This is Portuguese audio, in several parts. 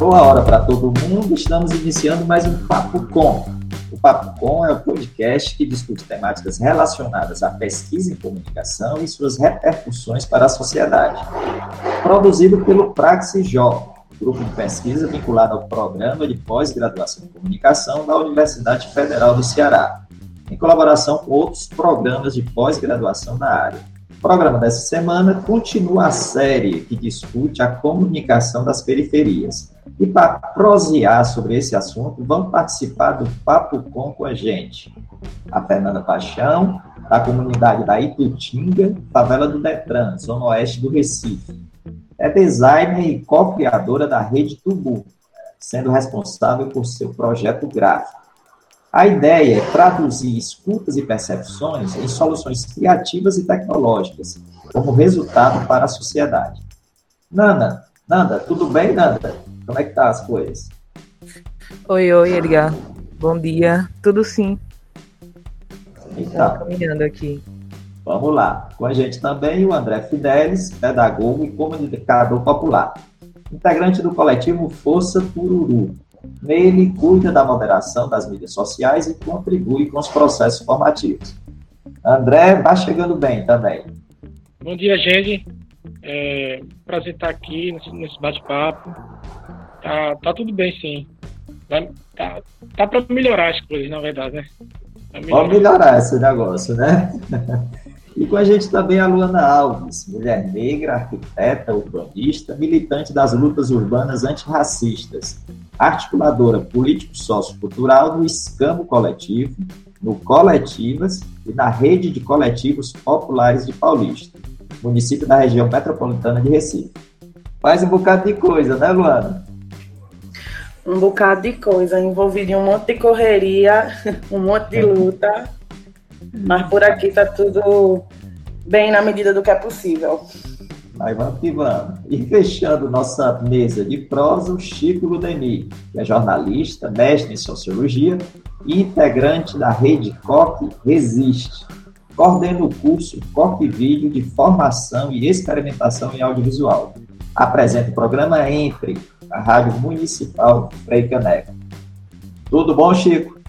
Boa hora para todo mundo. Estamos iniciando mais um Papo Com. O Papo Com é o podcast que discute temáticas relacionadas à pesquisa em comunicação e suas repercussões para a sociedade. Produzido pelo Praxis Jovem, grupo de pesquisa vinculado ao Programa de Pós-Graduação em Comunicação da Universidade Federal do Ceará, em colaboração com outros programas de pós-graduação na área. O programa dessa semana continua a série que discute a comunicação das periferias. E para prosear sobre esse assunto, vão participar do Papo Com com a gente. A Fernanda Paixão, da comunidade da Itutinga, favela do Detran, zona oeste do Recife. É designer e co-criadora da Rede Tubu, sendo responsável por seu projeto gráfico. A ideia é traduzir escutas e percepções em soluções criativas e tecnológicas, como resultado para a sociedade. Nanda, Nanda, tudo bem, Nanda? Como é que tá as coisas? Oi, oi, Edgar. Bom dia. Tudo sim. Então, caminhando aqui. Vamos lá. Com a gente também o André Fidelis, pedagogo e comunicador popular, integrante do coletivo Força Tururu, Nele, cuida da moderação das mídias sociais e contribui com os processos formativos. André, vai chegando bem também. Bom dia, gente. É prazer estar aqui nesse, bate-papo. Tá, tá tudo bem, sim. Vai, tá tá para melhorar as coisas, na verdade, né? Melhorar. Vamos melhorar esse negócio, né? E com a gente também a Luana Alves, mulher negra, arquiteta, urbanista, militante das lutas urbanas antirracistas, articuladora político-sociocultural no Escambo Coletivo, no Coletivas e na Rede de Coletivos Populares de Paulista, município da região metropolitana de Recife. Faz um bocado de coisa, né, Luana? Um bocado de coisa, envolvido em um monte de correria, um monte de luta, mas por aqui tá tudo bem na medida do que é possível. Aí vamos que vamos. E fechando nossa mesa de prosa, o Chico Ludeni, que é jornalista, mestre em sociologia e integrante da rede COP Resiste. Coordena o curso COP Vídeo de Formação e Experimentação em Audiovisual. Apresenta o programa Entre, a Rádio Municipal Frei Caneca. Tudo bom, Chico?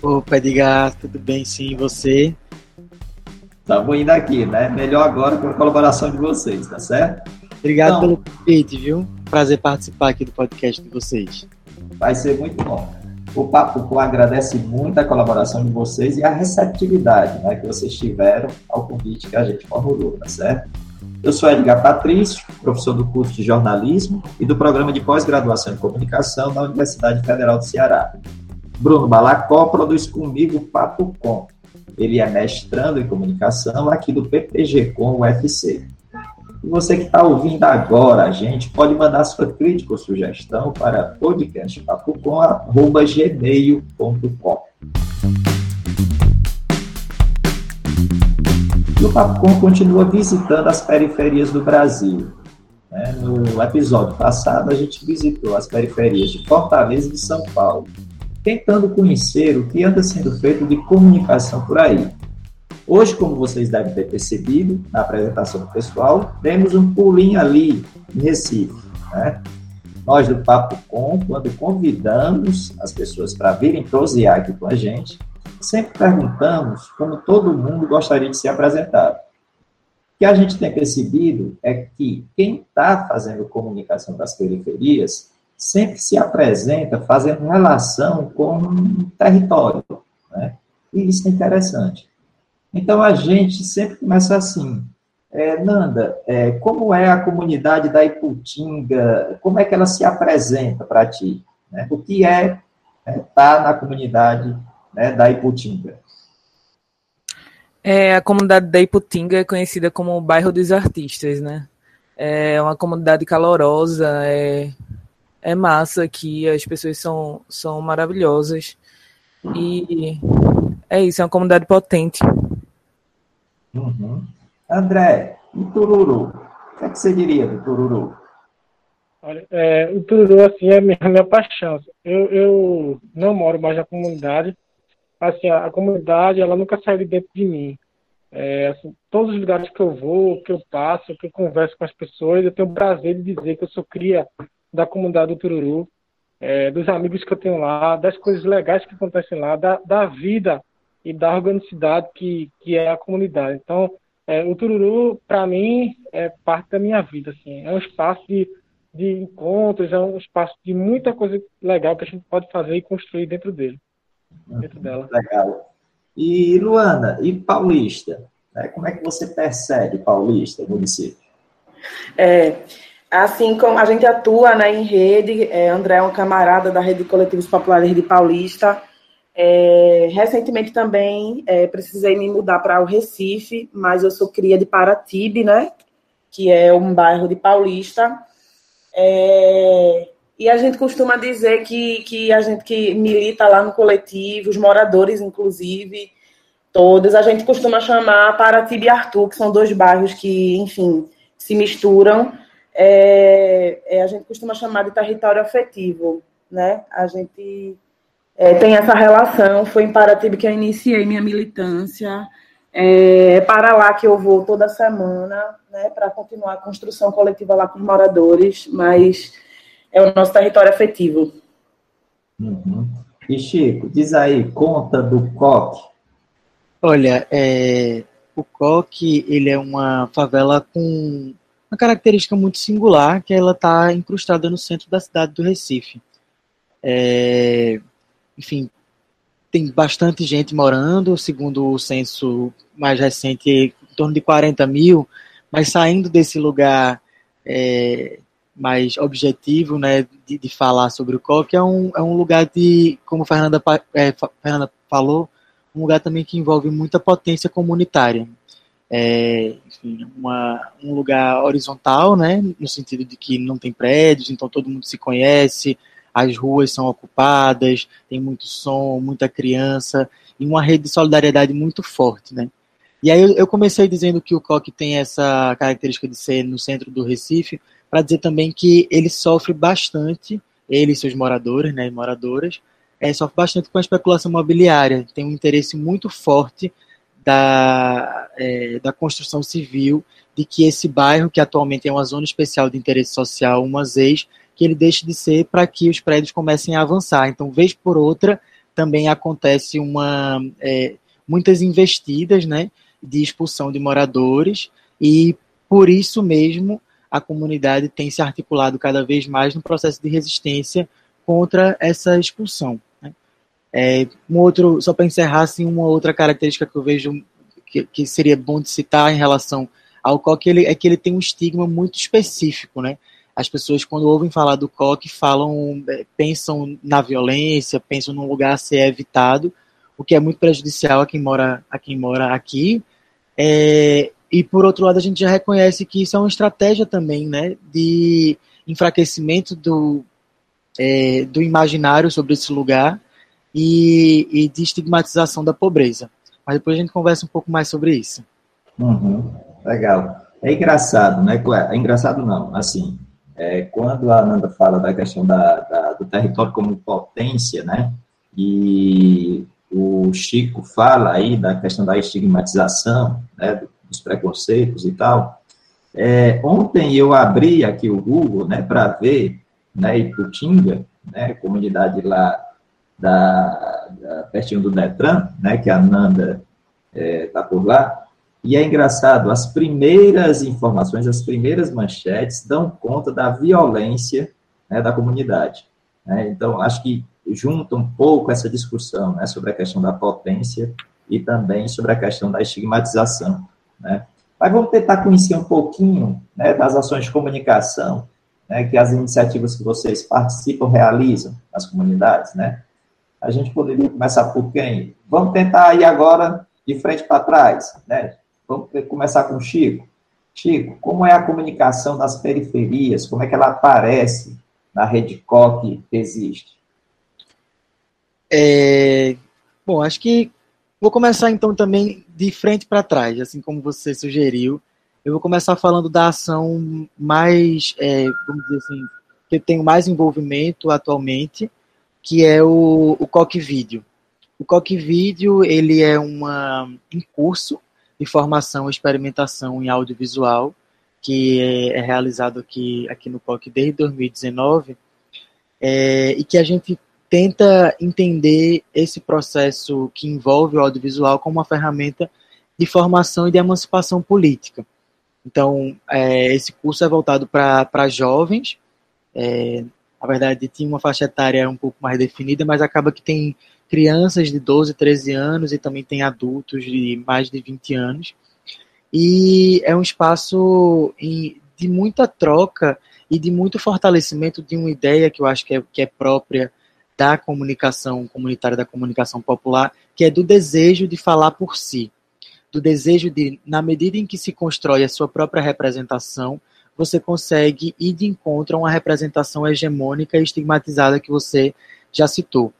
Opa, Edgar, tudo bem sim, e você? Estamos indo aqui, né? Melhor agora com a colaboração de vocês, tá certo? Obrigado então, pelo convite, viu? Prazer participar aqui do podcast de vocês. Vai ser muito bom. O Papo Com agradece muito a colaboração de vocês e a receptividade né, que vocês tiveram ao convite que a gente formulou, tá certo? Eu sou Edgar Patrício, professor do curso de jornalismo e do programa de pós-graduação em comunicação da Universidade Federal do Ceará. Bruno Balacó produz comigo o Papo Com, ele é mestrando em comunicação aqui do PPG com UFC. E você que está ouvindo agora a gente pode mandar sua crítica ou sugestão para podcastpapo.gmail.com E o Papo continua visitando as periferias do Brasil. Né? No episódio passado, a gente visitou as periferias de Fortaleza e de São Paulo tentando conhecer o que anda sendo feito de comunicação por aí. Hoje, como vocês devem ter percebido na apresentação do pessoal, temos um pulinho ali em Recife. Né? Nós do Papo Com, quando convidamos as pessoas para virem prosear aqui com a gente, sempre perguntamos como todo mundo gostaria de ser apresentado. O que a gente tem percebido é que quem está fazendo comunicação das periferias sempre se apresenta fazendo relação com um território, né? E isso é interessante. Então a gente sempre começa assim, é, Nanda, é, como é a comunidade da Iputinga? Como é que ela se apresenta para ti? Né? O que é estar é, tá na comunidade né, da Iputinga? É, a comunidade da Iputinga é conhecida como o bairro dos artistas, né? É uma comunidade calorosa, é é massa aqui, as pessoas são, são maravilhosas. E é isso, é uma comunidade potente. Uhum. André, e Tururu? O que, é que você diria do Tururu? Olha, é, o Tururu, assim, é a minha, minha paixão. Eu, eu não moro mais na comunidade. Assim, a, a comunidade, ela nunca sai de dentro de mim. É, assim, todos os lugares que eu vou, que eu passo, que eu converso com as pessoas, eu tenho o prazer de dizer que eu sou cria da comunidade do Tururu, é, dos amigos que eu tenho lá, das coisas legais que acontecem lá, da, da vida e da organicidade que, que é a comunidade. Então, é, o Tururu, para mim, é parte da minha vida. Assim. É um espaço de, de encontros, é um espaço de muita coisa legal que a gente pode fazer e construir dentro dele. Dentro dela. Legal. E Luana, e Paulista? Né? Como é que você percebe Paulista, município? É, assim como a gente atua né, em rede, é, André é um camarada da Rede de Coletivos Populares de Paulista, é, recentemente também é, precisei me mudar para o Recife, mas eu sou cria de Paratibe, né? Que é um bairro de Paulista. É, e a gente costuma dizer que, que a gente que milita lá no coletivo, os moradores, inclusive, todos, a gente costuma chamar Paratibe e Arthur, que são dois bairros que, enfim, se misturam. É, é, a gente costuma chamar de território afetivo, né? A gente é, tem essa relação. Foi em Paratiba que eu iniciei minha militância. É para lá que eu vou toda semana, né, para continuar a construção coletiva lá com os moradores, mas é o nosso território afetivo. Uhum. E Chico, diz aí, conta do Coque. Olha, é, o Coque, ele é uma favela com uma característica muito singular, que ela está incrustada no centro da cidade do Recife. É, enfim, tem bastante gente morando, segundo o censo mais recente, em torno de 40 mil, mas saindo desse lugar é, mais objetivo, né, de, de, falar sobre o COC, é um, é um lugar de, como Fernanda, é, Fernanda falou, um lugar também que envolve muita potência comunitária. É, enfim, uma, um lugar horizontal, né, no sentido de que não tem prédios, então todo mundo se conhece, as ruas são ocupadas, tem muito som, muita criança, e uma rede de solidariedade muito forte, né? E aí eu comecei dizendo que o COC tem essa característica de ser no centro do Recife, para dizer também que ele sofre bastante, ele e seus moradores, né, moradoras, é, sofre bastante com a especulação imobiliária, tem um interesse muito forte da, é, da construção civil, de que esse bairro, que atualmente é uma zona especial de interesse social, uma ZEIS, que ele deixe de ser para que os prédios comecem a avançar. Então, vez por outra, também acontece uma é, muitas investidas, né, de expulsão de moradores e por isso mesmo a comunidade tem se articulado cada vez mais no processo de resistência contra essa expulsão. É, um outro, só para encerrar, assim, uma outra característica que eu vejo que, que seria bom de citar em relação ao COC ele, é que ele tem um estigma muito específico, né? as pessoas, quando ouvem falar do coque, falam, é, pensam na violência, pensam num lugar a ser evitado, o que é muito prejudicial a quem mora, a quem mora aqui. É, e por outro lado, a gente já reconhece que isso é uma estratégia também, né, de enfraquecimento do, é, do imaginário sobre esse lugar e, e, de estigmatização da pobreza. Mas depois a gente conversa um pouco mais sobre isso. Uhum, legal. É engraçado, né? É engraçado não, assim, é, quando a Ananda fala da questão da, da, do território como potência, né, e o Chico fala aí da questão da estigmatização, né, dos preconceitos e tal, é, ontem eu abri aqui o Google, né, para ver, né, Iputinga, né, comunidade lá da, da, pertinho do Detran, né, que a Ananda está é, tá por lá, e é engraçado, as primeiras informações, as primeiras manchetes dão conta da violência né, da comunidade. Né? Então, acho que junta um pouco essa discussão né, sobre a questão da potência e também sobre a questão da estigmatização. Né? Mas vamos tentar conhecer um pouquinho né, das ações de comunicação né, que as iniciativas que vocês participam realizam nas comunidades. Né? A gente poderia começar por quem? Vamos tentar ir agora de frente para trás, né? Vamos começar com o Chico. Chico, como é a comunicação das periferias? Como é que ela aparece na rede COC que existe? É, bom, acho que vou começar então também de frente para trás, assim como você sugeriu. Eu vou começar falando da ação mais, é, vamos dizer assim, que eu tenho mais envolvimento atualmente, que é o, o COC Vídeo. O COC Vídeo, ele é uma, um curso de formação e experimentação em audiovisual, que é, é realizado aqui, aqui no POC desde 2019, é, e que a gente tenta entender esse processo que envolve o audiovisual como uma ferramenta de formação e de emancipação política. Então, é, esse curso é voltado para jovens, é, na verdade, tinha uma faixa etária um pouco mais definida, mas acaba que tem crianças de 12, 13 anos e também tem adultos de mais de 20 anos. E é um espaço de muita troca e de muito fortalecimento de uma ideia que eu acho que é, que é própria da comunicação comunitária, da comunicação popular, que é do desejo de falar por si, do desejo de, na medida em que se constrói a sua própria representação, você consegue ir de encontro a uma representação hegemônica e estigmatizada que você já citou.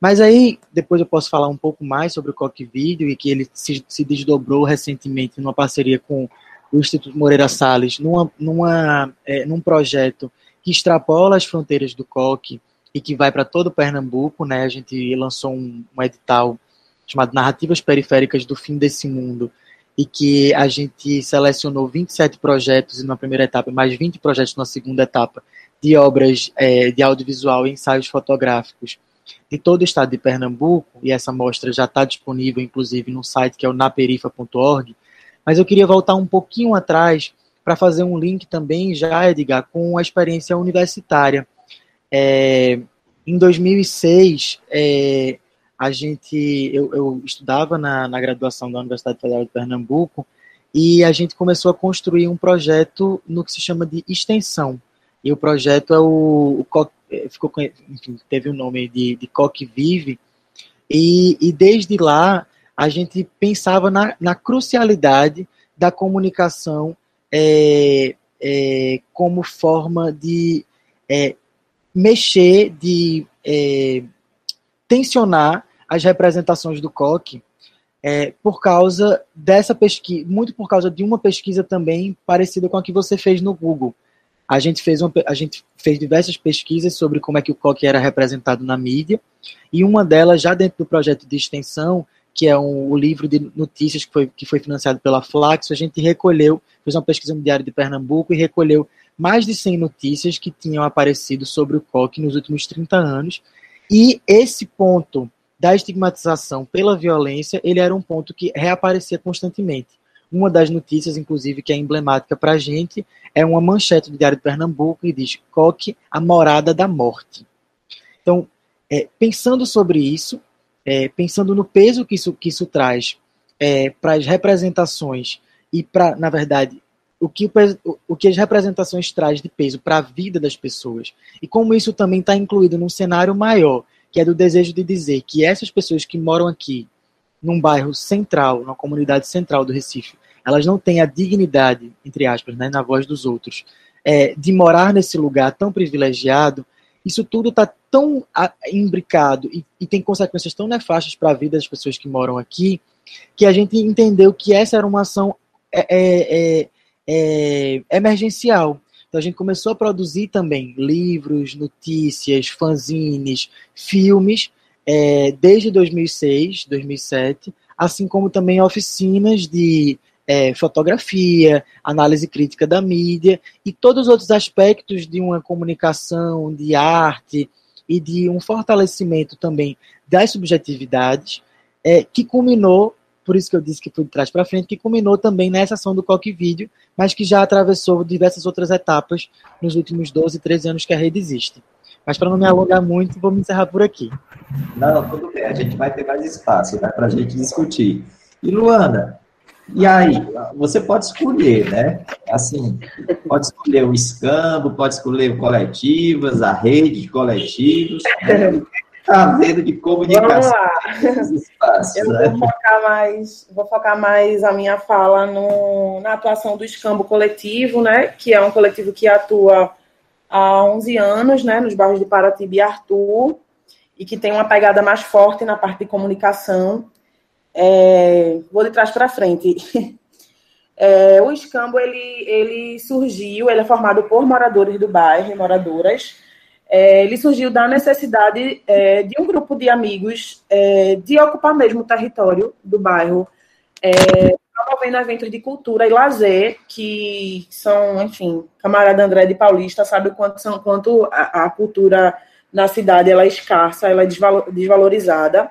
Mas aí, depois eu posso falar um pouco mais sobre o Coque Vídeo e que ele se, se desdobrou recentemente numa parceria com o Instituto Moreira Salles, numa, numa, é, num projeto que extrapola as fronteiras do Coque e que vai para todo Pernambuco, né? A gente lançou um, um edital chamado Narrativas Periféricas do Fim desse Mundo, e que a gente selecionou 27 projetos na primeira etapa, mais 20 projetos na segunda etapa, de obras é, de audiovisual e ensaios fotográficos de todo o estado de Pernambuco, e essa mostra já está disponível, inclusive, no site que é o naperifa.org, mas eu queria voltar um pouquinho atrás para fazer um link também, já, Edgar, com a experiência universitária. É, em 2006, é, a gente, eu, eu estudava na, na graduação da Universidade Federal de Pernambuco e a gente começou a construir um projeto no que se chama de extensão. E o projeto é o, o é, ficou, enfim, teve o nome de, de Coque Vive, e, e desde lá a gente pensava na, na crucialidade da comunicação é, é, como forma de é, mexer, de é, tensionar as representações do COC é, por causa dessa pesquisa, muito por causa de uma pesquisa também parecida com a que você fez no Google. A gente fez, uma, a gente fez diversas pesquisas sobre como é que o COC era representado na mídia, e uma delas, já dentro do projeto de extensão, que é um, o livro de notícias que foi, que foi financiado pela Flaxo, a gente recolheu, fez uma pesquisa no Diário de Pernambuco e recolheu mais de 100 notícias que tinham aparecido sobre o COC nos últimos 30 anos. E esse ponto da estigmatização pela violência, ele era um ponto que reaparecia constantemente. Uma das notícias, inclusive, que é emblemática para a gente, é uma manchete do Diário de Pernambuco que diz Coque, a morada da morte. Então, é, pensando sobre isso, é, pensando no peso que isso, que isso traz é, para as representações e para, na verdade, o que, o, o que as representações traz de peso para a vida das pessoas e como isso também está incluído num cenário maior, que é do desejo de dizer que essas pessoas que moram aqui, num bairro central, numa comunidade central do Recife, elas não têm a dignidade, entre aspas, né, na voz dos outros, é, de morar nesse lugar tão privilegiado, isso tudo está tão imbricado e, e, tem consequências tão nefastas para a vida das pessoas que moram aqui, que a gente entendeu que essa era uma ação é, é, é, é emergencial. Então a gente começou a produzir também livros, notícias, fanzines, filmes, é, desde 2006, 2007, assim como também oficinas de é, fotografia, análise crítica da mídia e todos os outros aspectos de uma comunicação, de arte e de um fortalecimento também das subjetividades, é, que culminou por isso que eu disse que foi de trás para frente, que culminou também nessa ação do Coque Vídeo, mas que já atravessou diversas outras etapas nos últimos 12, 13 anos que a rede existe. Mas para não me alongar muito, vou me encerrar por aqui. Não, tudo bem, a gente vai ter mais espaço né, para a gente discutir. E Luana, e aí, você pode escolher, né? Assim, pode escolher o escambo, pode escolher o coletivas, a rede de coletivos. Né? Tá vendo de comunicação. Vamos lá. Eu né? vou focar mais, vou focar mais a minha fala no, na atuação do Escambo Coletivo, né? Que é um coletivo que atua há 11 anos, né? Nos bairros de Paratiba e Arthur, e que tem uma pegada mais forte na parte de comunicação. É, vou de trás para frente. É, o Escambo ele, ele surgiu, ele é formado por moradores do bairro e moradoras é, ele surgiu da necessidade é, de um grupo de amigos é, de ocupar mesmo o território do bairro, é, promovendo eventos de cultura e lazer, que são, enfim, camarada André de Paulista sabe o quanto, são, quanto a, a cultura na cidade ela é escassa, ela é desvalorizada.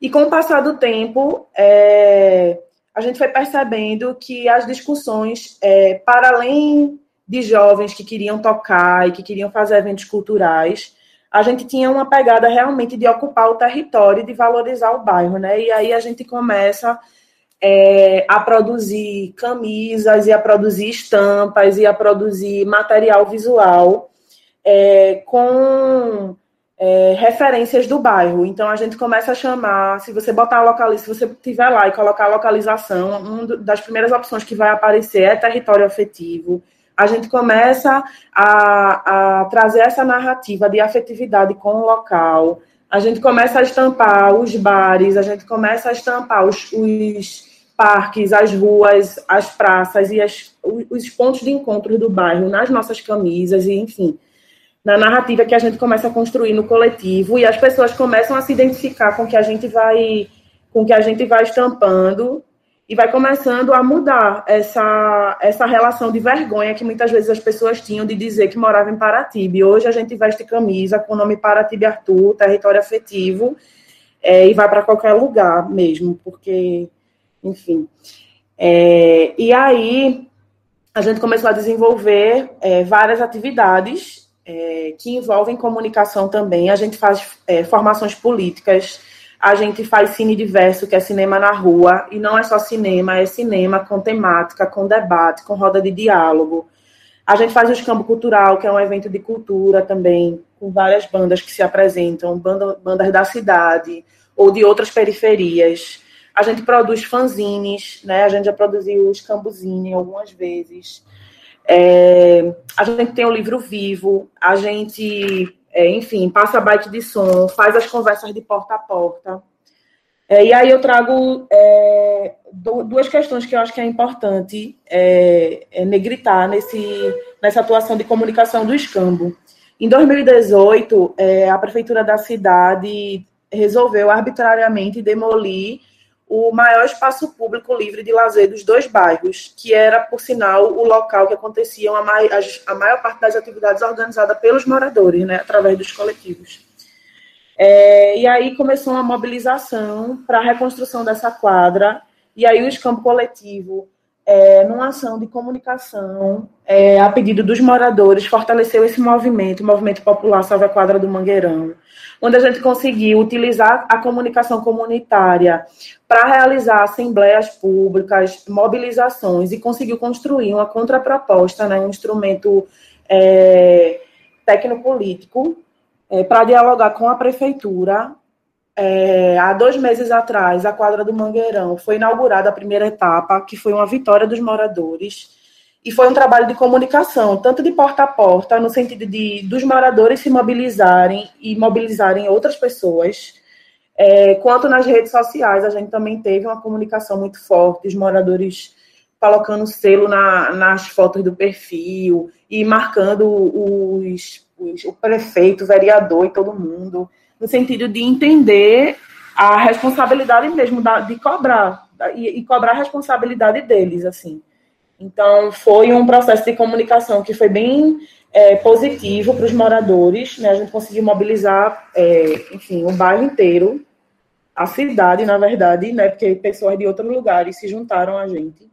E com o passar do tempo, é, a gente foi percebendo que as discussões, é, para além de jovens que queriam tocar e que queriam fazer eventos culturais, a gente tinha uma pegada realmente de ocupar o território e de valorizar o bairro, né? E aí a gente começa é, a produzir camisas e a produzir estampas e a produzir material visual é, com é, referências do bairro. Então a gente começa a chamar, se você botar a localização, se você tiver lá e colocar a localização, uma das primeiras opções que vai aparecer é território afetivo. A gente começa a, a trazer essa narrativa de afetividade com o local. A gente começa a estampar os bares, a gente começa a estampar os, os parques, as ruas, as praças e as, os pontos de encontro do bairro nas nossas camisas, e enfim, na narrativa que a gente começa a construir no coletivo, e as pessoas começam a se identificar com o que a gente vai, com que a gente vai estampando, e vai começando a mudar essa, essa relação de vergonha que muitas vezes as pessoas tinham de dizer que morava em Paratibe. Hoje a gente veste camisa com o nome Paratibe Arthur, território afetivo, é, e vai para qualquer lugar mesmo, porque enfim. É, e aí a gente começou a desenvolver é, várias atividades é, que envolvem comunicação também. A gente faz é, formações políticas, a gente faz cine diverso, que é cinema na rua, e não é só cinema, é cinema com temática, com debate, com roda de diálogo. A gente faz o Escambo Cultural, que é um evento de cultura também, com várias bandas que se apresentam, banda, bandas da cidade ou de outras periferias. A gente produz fanzines, né? A gente já produziu os Cambuzine algumas vezes. É, a gente tem o livro vivo, a gente, é, enfim, passa bike de som, faz as conversas de porta a porta. É, e aí eu trago é, duas questões que eu acho que é importante é, é, negritar nesse, nessa atuação de comunicação do escambo. Em 2018, é, a prefeitura da cidade resolveu arbitrariamente demolir o maior espaço público livre de lazer dos dois bairros, que era, por sinal, o local que aconteciam a, mai a maior parte das atividades organizadas pelos moradores, né, através dos coletivos. É, e aí começou uma mobilização para a reconstrução dessa quadra, e aí o escampo coletivo, é, numa ação de comunicação, é, a pedido dos moradores, fortaleceu esse movimento, o Movimento Popular Salve a Quadra do Mangueirão, onde a gente conseguiu utilizar a comunicação comunitária para realizar assembleias públicas, mobilizações e conseguiu construir uma contraproposta, né, um instrumento é, tecnopolítico é, para dialogar com a prefeitura. É, há dois meses atrás, a quadra do Mangueirão foi inaugurada a primeira etapa, que foi uma vitória dos moradores e foi um trabalho de comunicação, tanto de porta a porta, no sentido de dos moradores se mobilizarem e mobilizarem outras pessoas, é, quanto nas redes sociais. A gente também teve uma comunicação muito forte, os moradores colocando selo na, nas fotos do perfil e marcando os, os, o prefeito, o vereador e todo mundo, no sentido de entender a responsabilidade mesmo da, de cobrar e, e cobrar a responsabilidade deles, assim. Então, foi um processo de comunicação que foi bem é, positivo para os moradores, né? A gente conseguiu mobilizar, é, enfim, o bairro inteiro, a cidade, na verdade, né? Porque pessoas de outros lugares se juntaram a gente.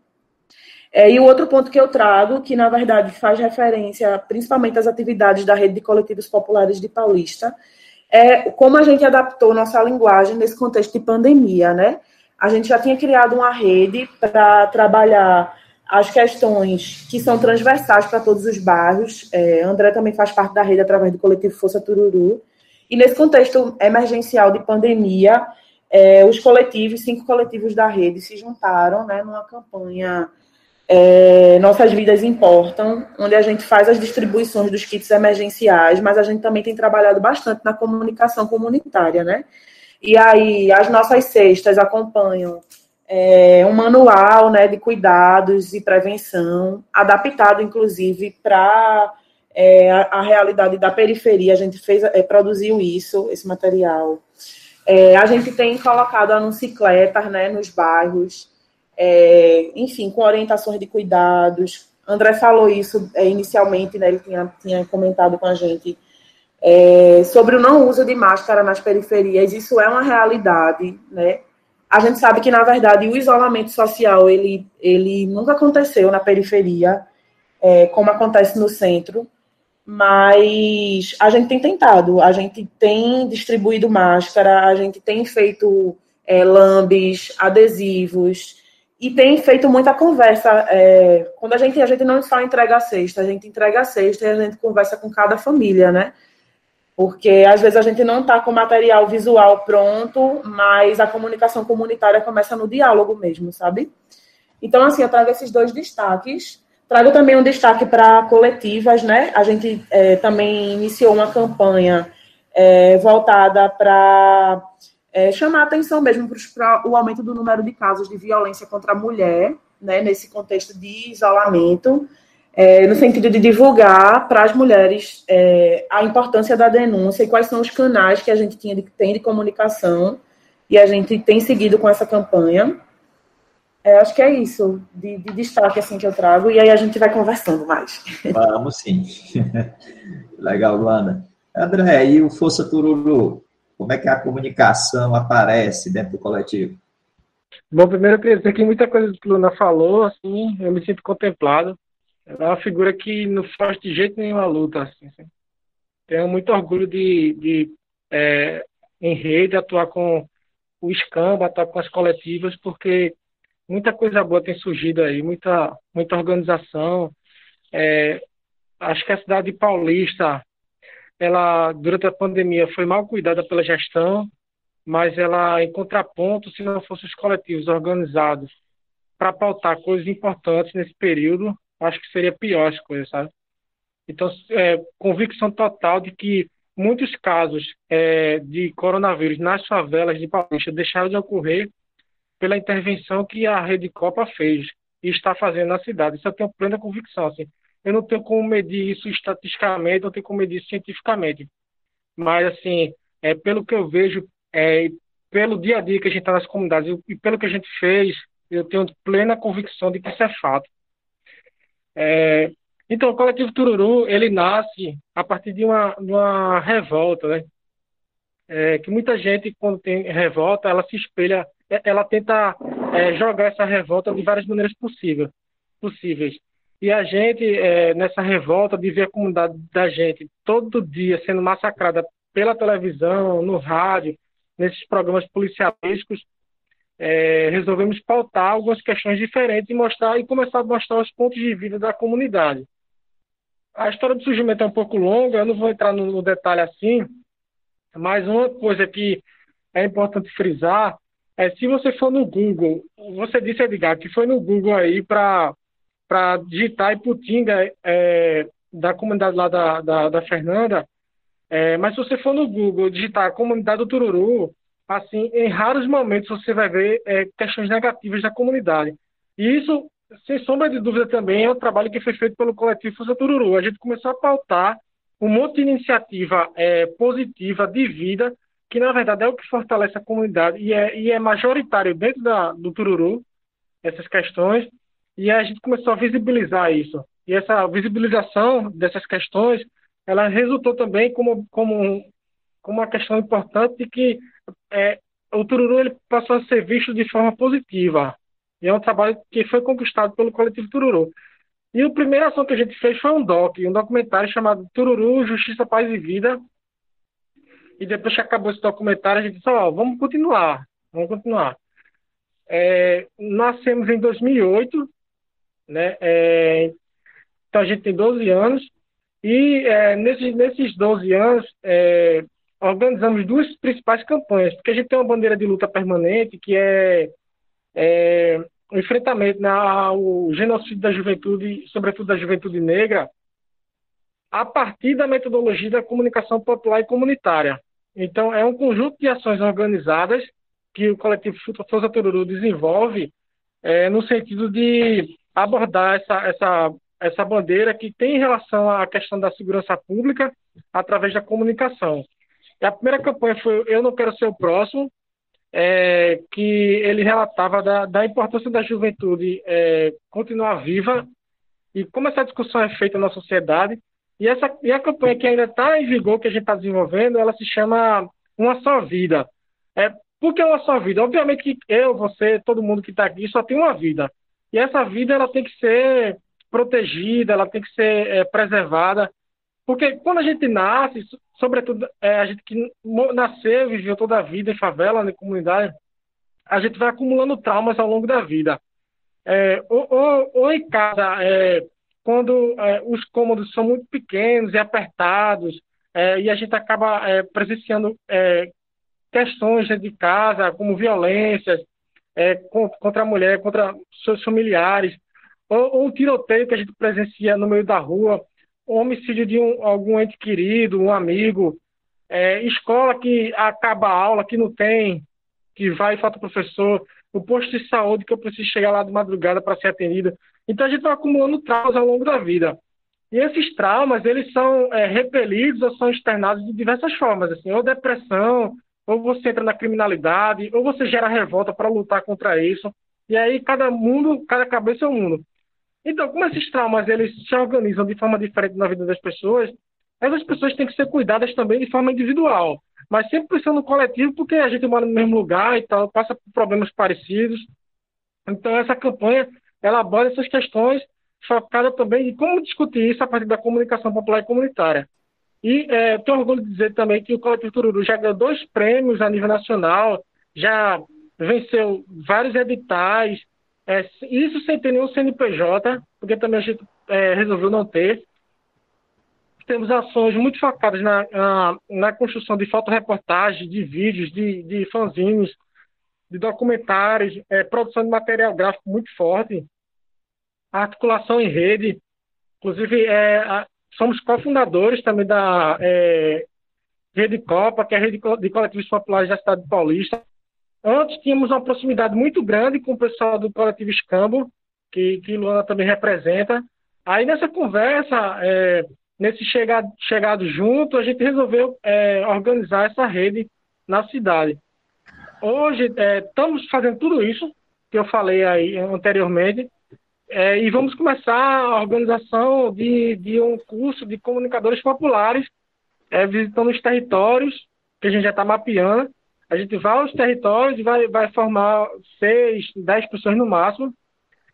É, e o outro ponto que eu trago, que na verdade faz referência principalmente às atividades da rede de coletivos populares de Paulista, é como a gente adaptou nossa linguagem nesse contexto de pandemia, né? A gente já tinha criado uma rede para trabalhar as questões que são transversais para todos os bairros. É, André também faz parte da rede através do coletivo Força Tururu. E nesse contexto emergencial de pandemia, é, os coletivos, cinco coletivos da rede, se juntaram né, numa campanha é, Nossas Vidas Importam, onde a gente faz as distribuições dos kits emergenciais, mas a gente também tem trabalhado bastante na comunicação comunitária, né? E aí as nossas cestas acompanham é, um manual né, de cuidados e prevenção, adaptado, inclusive, para é, a, a, realidade da periferia. A gente fez, é, produziu isso, esse material. É, a gente tem colocado anuncicletas né, nos bairros, é, enfim, com orientações de cuidados. André falou isso é, inicialmente, né, ele tinha, tinha comentado com a gente sobre o não uso de máscara nas periferias. Isso é uma realidade, né? A gente sabe que, na verdade, o isolamento social, ele, ele nunca aconteceu na periferia, é, como acontece no centro, mas a gente tem tentado, a gente tem distribuído máscara, a gente tem feito é, lambes, adesivos, e tem feito muita conversa. É, quando a gente, a gente não só entrega a cesta, a gente entrega a cesta e a gente conversa com cada família, né? Porque às vezes a gente não está com material visual pronto, mas a comunicação comunitária começa no diálogo mesmo, sabe? Então, assim, eu trago esses dois destaques. Trago também um destaque para coletivas, né? A gente é, também iniciou uma campanha é, voltada para é, chamar atenção mesmo para o aumento do número de casos de violência contra a mulher, né? Nesse contexto de isolamento é, no sentido de divulgar para as mulheres é, a importância da denúncia e quais são os canais que a gente tinha de, tem de comunicação e a gente tem seguido com essa campanha. É, acho que é isso de, de, destaque assim que eu trago e aí a gente vai conversando mais. Vamos sim. Legal, Luana. André, e o Força Tururu? Como é que a comunicação aparece dentro do coletivo? Bom, primeiro eu queria dizer que muita coisa que a Luna falou, assim, eu me sinto contemplado ela é uma figura que não faz de jeito nenhum a luta. Assim, assim. Tenho muito orgulho de, de é, em rede, atuar com o escamba, atuar com as coletivas, porque muita coisa boa tem surgido aí, muita, muita organização. É, acho que a cidade paulista, ela, durante a pandemia, foi mal cuidada pela gestão, mas ela, em contraponto, se não fossem os coletivos organizados para pautar coisas importantes nesse período, acho que seria pior as coisas, sabe? Então, é, convicção total de que muitos casos é, de coronavírus nas favelas de Paulista deixaram de ocorrer pela intervenção que a Rede Copa fez e está fazendo na cidade. Isso eu tenho plena convicção. Assim. Eu não tenho como medir isso estatisticamente, não tenho como medir isso cientificamente. Mas, assim, é, pelo que eu vejo, é, pelo dia a dia que a gente está nas comunidades e pelo que a gente fez, eu tenho plena convicção de que isso é fato. É, então, o coletivo Tururu, ele nasce a partir de uma, uma revolta, né? É, que muita gente, quando tem revolta, ela se espelha, é, ela tenta é, jogar essa revolta de várias maneiras possível, possíveis. E a gente, é, nessa revolta de ver a comunidade da gente todo dia sendo massacrada pela televisão, no rádio, nesses programas policialísticos, é, resolvemos pautar algumas questões diferentes e mostrar e começar a mostrar os pontos de vida da comunidade. A história do surgimento é um pouco longa, eu não vou entrar no, no detalhe assim, mas uma coisa que é importante frisar é se você for no Google, você disse, Edgar, que foi no Google aí para digitar Iputinga é, da comunidade lá da, da, da Fernanda, é, mas se você for no Google digitar comunidade do Tururu, assim, em raros momentos você vai ver é, questões negativas da comunidade. E isso, sem sombra de dúvida, também é um trabalho que foi feito pelo coletivo Força Tururu. A gente começou a pautar um monte de iniciativa é, positiva de vida, que na verdade é o que fortalece a comunidade e é, e é majoritário dentro da, do Tururu, essas questões, e a gente começou a visibilizar isso. E essa visibilização dessas questões, ela resultou também como, como, como uma questão importante que é, o Tururu ele passou a ser visto de forma positiva. E é um trabalho que foi conquistado pelo coletivo Tururu. E a primeira ação que a gente fez foi um doc, um documentário chamado Tururu, Justiça, Paz e Vida. E depois que acabou esse documentário, a gente disse, ó, vamos continuar, vamos continuar. É, nascemos em 2008, né? É, então a gente tem 12 anos. E é, nesses, nesses 12 anos, é, organizamos duas principais campanhas, porque a gente tem uma bandeira de luta permanente, que é, é o enfrentamento né, ao genocídio da juventude, sobretudo da juventude negra, a partir da metodologia da comunicação popular e comunitária. Então, é um conjunto de ações organizadas que o coletivo Força Tururu desenvolve é, no sentido de abordar essa, essa, essa bandeira que tem relação à questão da segurança pública através da comunicação. A primeira campanha foi Eu Não Quero Ser o Próximo, é, que ele relatava da, da importância da juventude é, continuar viva e como essa discussão é feita na sociedade. E, essa, e a campanha que ainda está em vigor, que a gente está desenvolvendo, ela se chama Uma Só Vida. É, por que uma só vida? Obviamente que eu, você, todo mundo que está aqui só tem uma vida. E essa vida ela tem que ser protegida, ela tem que ser é, preservada. Porque quando a gente nasce, sobretudo é, a gente que nasceu, viveu toda a vida em favela, em comunidade, a gente vai acumulando traumas ao longo da vida. É, ou, ou, ou, em casa, é, quando é, os cômodos são muito pequenos e apertados, é, e a gente acaba é, presenciando questões de casa, como violências contra a mulher, contra seus familiares, ou, ou um tiroteio que a gente presencia no meio da rua, homicídio de um, algum ente querido, um amigo, é, escola que acaba a aula, que não tem, que vai e falta o professor, o posto de saúde que eu preciso chegar lá de madrugada para ser atendido. Então a gente vai acumulando traumas ao longo da vida. E esses traumas, eles são é, repelidos ou são externados de diversas formas, assim, ou depressão, ou você entra na criminalidade, ou você gera revolta para lutar contra isso. E aí cada mundo, cada cabeça é um mundo. Então, como esses traumas eles se organizam de forma diferente na vida das pessoas, essas pessoas têm que ser cuidadas também de forma individual, mas sempre pensando no coletivo, porque a gente mora no mesmo lugar e tal, passa por problemas parecidos. Então, essa campanha ela aborda essas questões focada também em como discutir isso a partir da comunicação popular e comunitária. E é, tenho orgulho de dizer também que o Coletivo Tururu já ganhou dois prêmios a nível nacional, já venceu vários editais, é, isso sem ter nenhum CNPJ, porque também a gente é, resolveu não ter. Temos ações muito focadas na, na, na construção de fotoreportagens, de vídeos, de, de fanzines, de documentários, é, produção de material gráfico muito forte, articulação em rede. Inclusive, é, a, somos cofundadores também da é, Rede Copa, que é a rede de coletivos populares da cidade de Paulista. Antes tínhamos uma proximidade muito grande com o pessoal do coletivo Escambo, que, que Luana também representa. Aí nessa conversa, é, nesse chegado, chegado junto, a gente resolveu é, organizar essa rede na cidade. Hoje é, estamos fazendo tudo isso que eu falei aí anteriormente, é, e vamos começar a organização de, de um curso de comunicadores populares, é, visitando os territórios que a gente já está mapeando, a gente vai aos territórios e vai, vai formar seis, dez pessoas no máximo,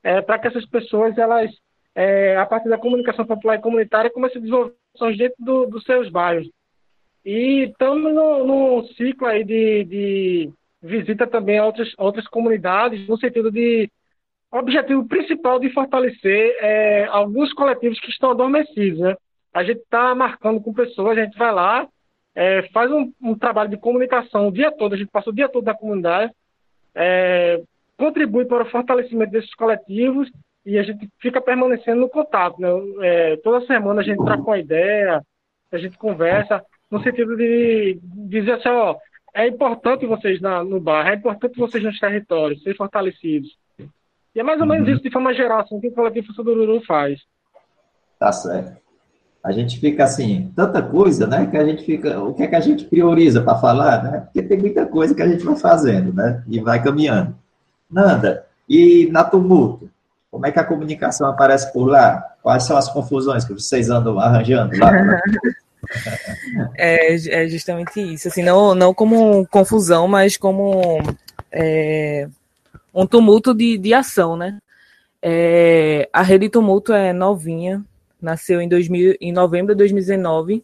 é, para que essas pessoas, elas, é, a partir da comunicação popular e comunitária, comecem a desenvolver ações dentro do, dos seus bairros. E estamos no, ciclo aí de, de visita também a outras, outras comunidades, no sentido de objetivo principal de fortalecer é, alguns coletivos que estão adormecidos. Né? A gente está marcando com pessoas, a gente vai lá, é, faz um, um, trabalho de comunicação o dia todo, a gente passa o dia todo na comunidade, é, contribui para o fortalecimento desses coletivos e a gente fica permanecendo no contato. Né? É, toda semana a gente troca uma ideia, a gente conversa, no sentido de dizer assim, ó, é importante vocês na, no bairro, é importante vocês nos territórios, ser fortalecidos. E é mais ou menos uhum. isso, de forma geral, assim, que o Coletivo Força do Ururu faz. Tá certo a gente fica assim, tanta coisa, né? Que a gente fica, o que é que a gente prioriza para falar, né? Porque tem muita coisa que a gente vai fazendo, né? E vai caminhando. Nanda, e na tumulto, como é que a comunicação aparece por lá? Quais são as confusões que vocês andam arranjando lá? é, é justamente isso, assim, não, não como confusão, mas como é, um tumulto de, de ação, né? É, a rede tumulto é novinha, nasceu em, 2000, em novembro de 2019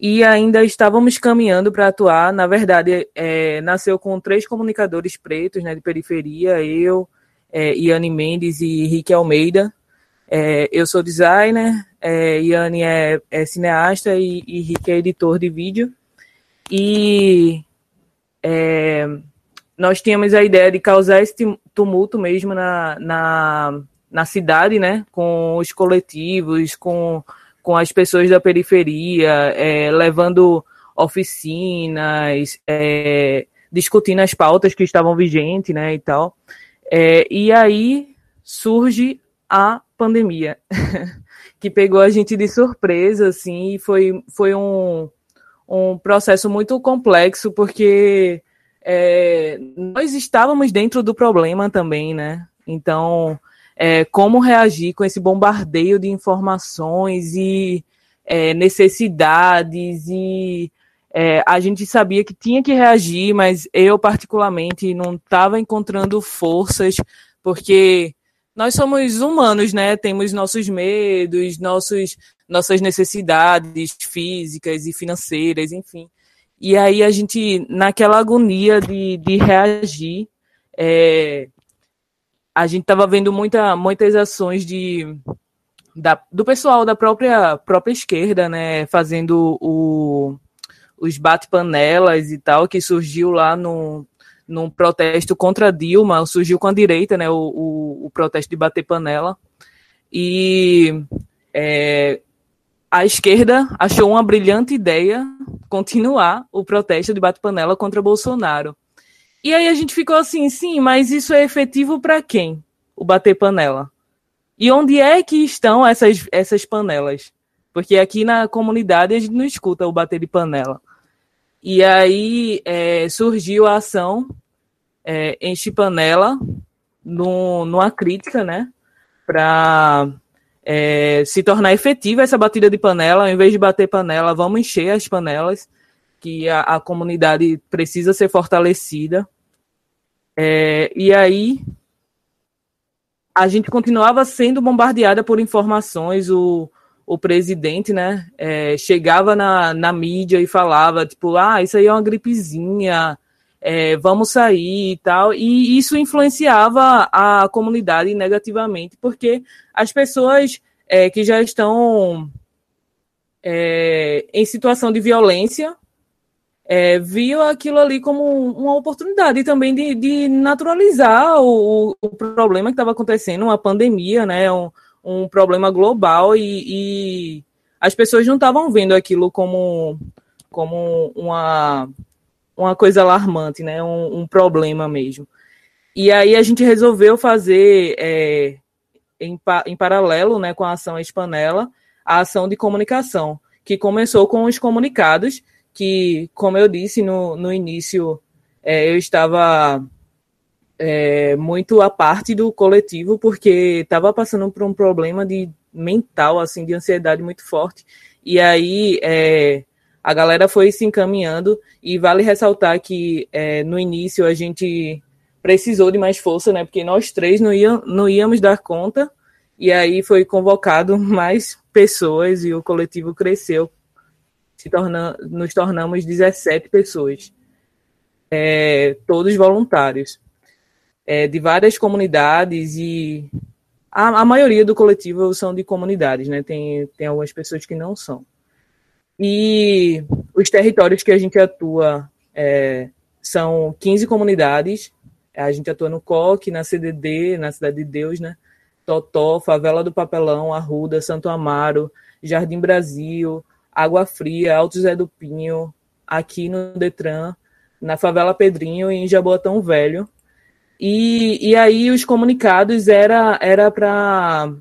e ainda estávamos caminhando para atuar. Na verdade, é, nasceu com três comunicadores pretos né, de periferia, eu, é, Iane Mendes e Rick Almeida. É, eu sou designer, é, Iane é, é cineasta e, Rick é editor de vídeo. E é, nós tínhamos a ideia de causar esse tumulto mesmo na, na na cidade, né, com os coletivos, com, com as pessoas da periferia, é, levando oficinas, é, discutindo as pautas que estavam vigentes, né, e tal. É, e aí surge a pandemia, que pegou a gente de surpresa, assim, e foi, foi um, um processo muito complexo, porque é, nós estávamos dentro do problema também, né? Então, é, como reagir com esse bombardeio de informações e é, necessidades e é, a gente sabia que tinha que reagir, mas eu particularmente não estava encontrando forças porque nós somos humanos, né? Temos nossos medos, nossos, nossas necessidades físicas e financeiras, enfim. E aí a gente, naquela agonia de, de reagir, é, a gente estava vendo muita, muitas ações de, da, do pessoal da própria, própria esquerda, né? Fazendo o, os bate-panelas e tal, que surgiu lá no, num protesto contra Dilma, surgiu com a direita, né, o, o, o protesto de bater panela, e é, a esquerda achou uma brilhante ideia continuar o protesto de bate-panela contra Bolsonaro. E aí a gente ficou assim, sim, mas isso é efetivo para quem? O bater panela. E onde é que estão essas, essas panelas? Porque aqui na comunidade a gente não escuta o bater de panela. E aí é, surgiu a ação é, Enche Panela no, numa crítica, né? Para é, se tornar efetiva essa batida de panela, ao invés de bater panela, vamos encher as panelas, que a, a comunidade precisa ser fortalecida. É, e aí a gente continuava sendo bombardeada por informações, o, o presidente, né, é, chegava na, na mídia e falava, tipo, ah, isso aí é uma gripezinha, é, vamos sair e tal, e isso influenciava a comunidade negativamente, porque as pessoas é, que já estão é, em situação de violência é, viam aquilo ali como uma oportunidade também de, de naturalizar o, o problema que estava acontecendo, uma pandemia, né, um, um problema global e, e as pessoas não estavam vendo aquilo como, como uma, uma coisa alarmante, né? Um, um problema mesmo. E aí a gente resolveu fazer é, em, em paralelo né, com a ação Espanela, a ação de comunicação, que começou com os comunicados, que, como eu disse no, no início, é, eu estava é, muito à parte do coletivo, porque estava passando por um problema de mental, assim, de ansiedade muito forte. E aí é, a galera foi se encaminhando, e vale ressaltar que é, no início a gente precisou de mais força, né? Porque nós três não, ia, não íamos dar conta, e aí foi convocado mais pessoas e o coletivo cresceu. Se torna, nos tornamos 17 pessoas, é, todos voluntários é, de várias comunidades e a, a, maioria do coletivo são de comunidades, né? Tem, tem algumas pessoas que não são. E os territórios que a gente atua é, são 15 comunidades. A gente atua no COC, na CDD, na Cidade de Deus, né? Totó, Favela do Papelão, Arruda, Santo Amaro, Jardim Brasil, Água Fria, Alto Zé do Pinho, aqui no Detran, na Favela Pedrinho e em Jaboatão Velho. E, e aí os comunicados era era para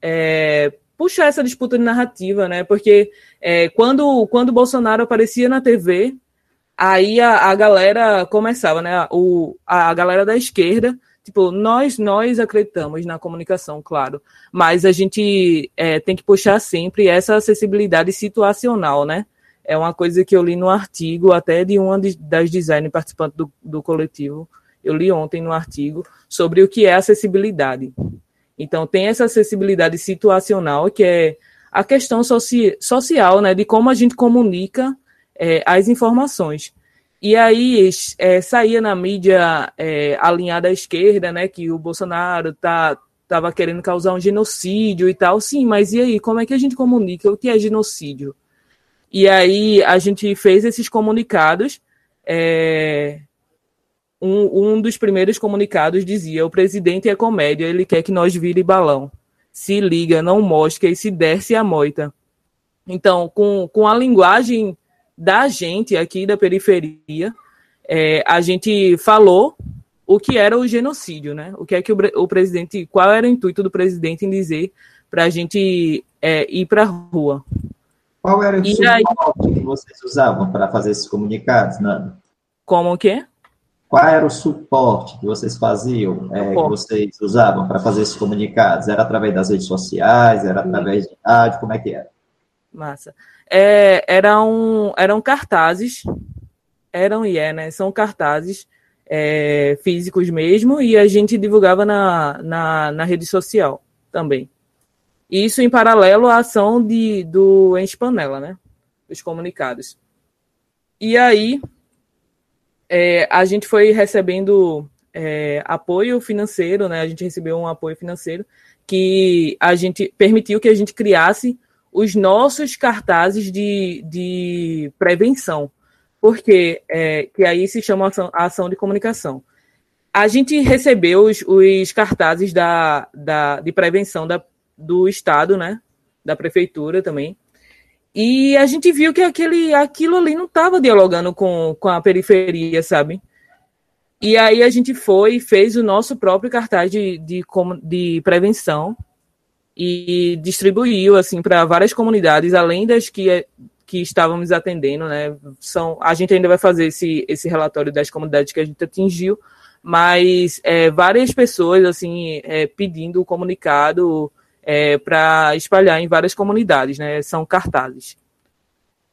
é, puxar essa disputa de narrativa, né? Porque é, quando quando Bolsonaro aparecia na TV, aí a, a galera começava, né? O, a, a galera da esquerda tipo, nós nós acreditamos na comunicação, claro, mas a gente é, tem que puxar sempre essa acessibilidade situacional, né? É uma coisa que eu li no artigo até de uma das design participantes do, do coletivo, eu li ontem no artigo sobre o que é acessibilidade. Então, tem essa acessibilidade situacional, que é a questão soci social, né, de como a gente comunica é, as informações. E aí é, saía na mídia é, alinhada à esquerda, né, que o Bolsonaro tá estava querendo causar um genocídio e tal. Sim, mas e aí, como é que a gente comunica o que é genocídio? E aí a gente fez esses comunicados é, um, um dos primeiros comunicados dizia: o presidente é comédia, ele quer que nós vire balão. Se liga, não mosca e se desce a moita. Então, com, com a linguagem da gente aqui da periferia, é, a gente falou o que era o genocídio, né? O que é que o, o presidente, qual era o intuito do presidente em dizer para a gente é, ir para a rua? Qual era o suporte aí, que vocês usavam para fazer esses comunicados, Nando? Como o quê? qual era o suporte que vocês faziam, é, que vocês usavam para fazer esses comunicados? Era através das redes sociais, era através de rádio, como é que era? Massa. É, eram, eram cartazes, eram e é, né? São cartazes é, físicos mesmo, e a gente divulgava na, na, na rede social também. Isso em paralelo à ação de, do Enche Panela, né? Os comunicados. E aí, é, a gente foi recebendo é, apoio financeiro, né? A gente recebeu um apoio financeiro que a gente permitiu que a gente criasse os nossos cartazes de, de prevenção, porque é, que aí se chama ação, ação de comunicação. A gente recebeu os, os cartazes da, da, de prevenção da, do Estado, né? Da prefeitura também. E a gente viu que aquele, aquilo ali não estava dialogando com, com a periferia, sabe? E aí a gente foi e fez o nosso próprio cartaz de, de, de prevenção e distribuiu assim para várias comunidades, além das que, que estávamos atendendo, né? São, a gente ainda vai fazer esse, esse relatório das comunidades que a gente atingiu, mas é, várias pessoas assim é, pedindo o comunicado é, para espalhar em várias comunidades, né? São cartazes.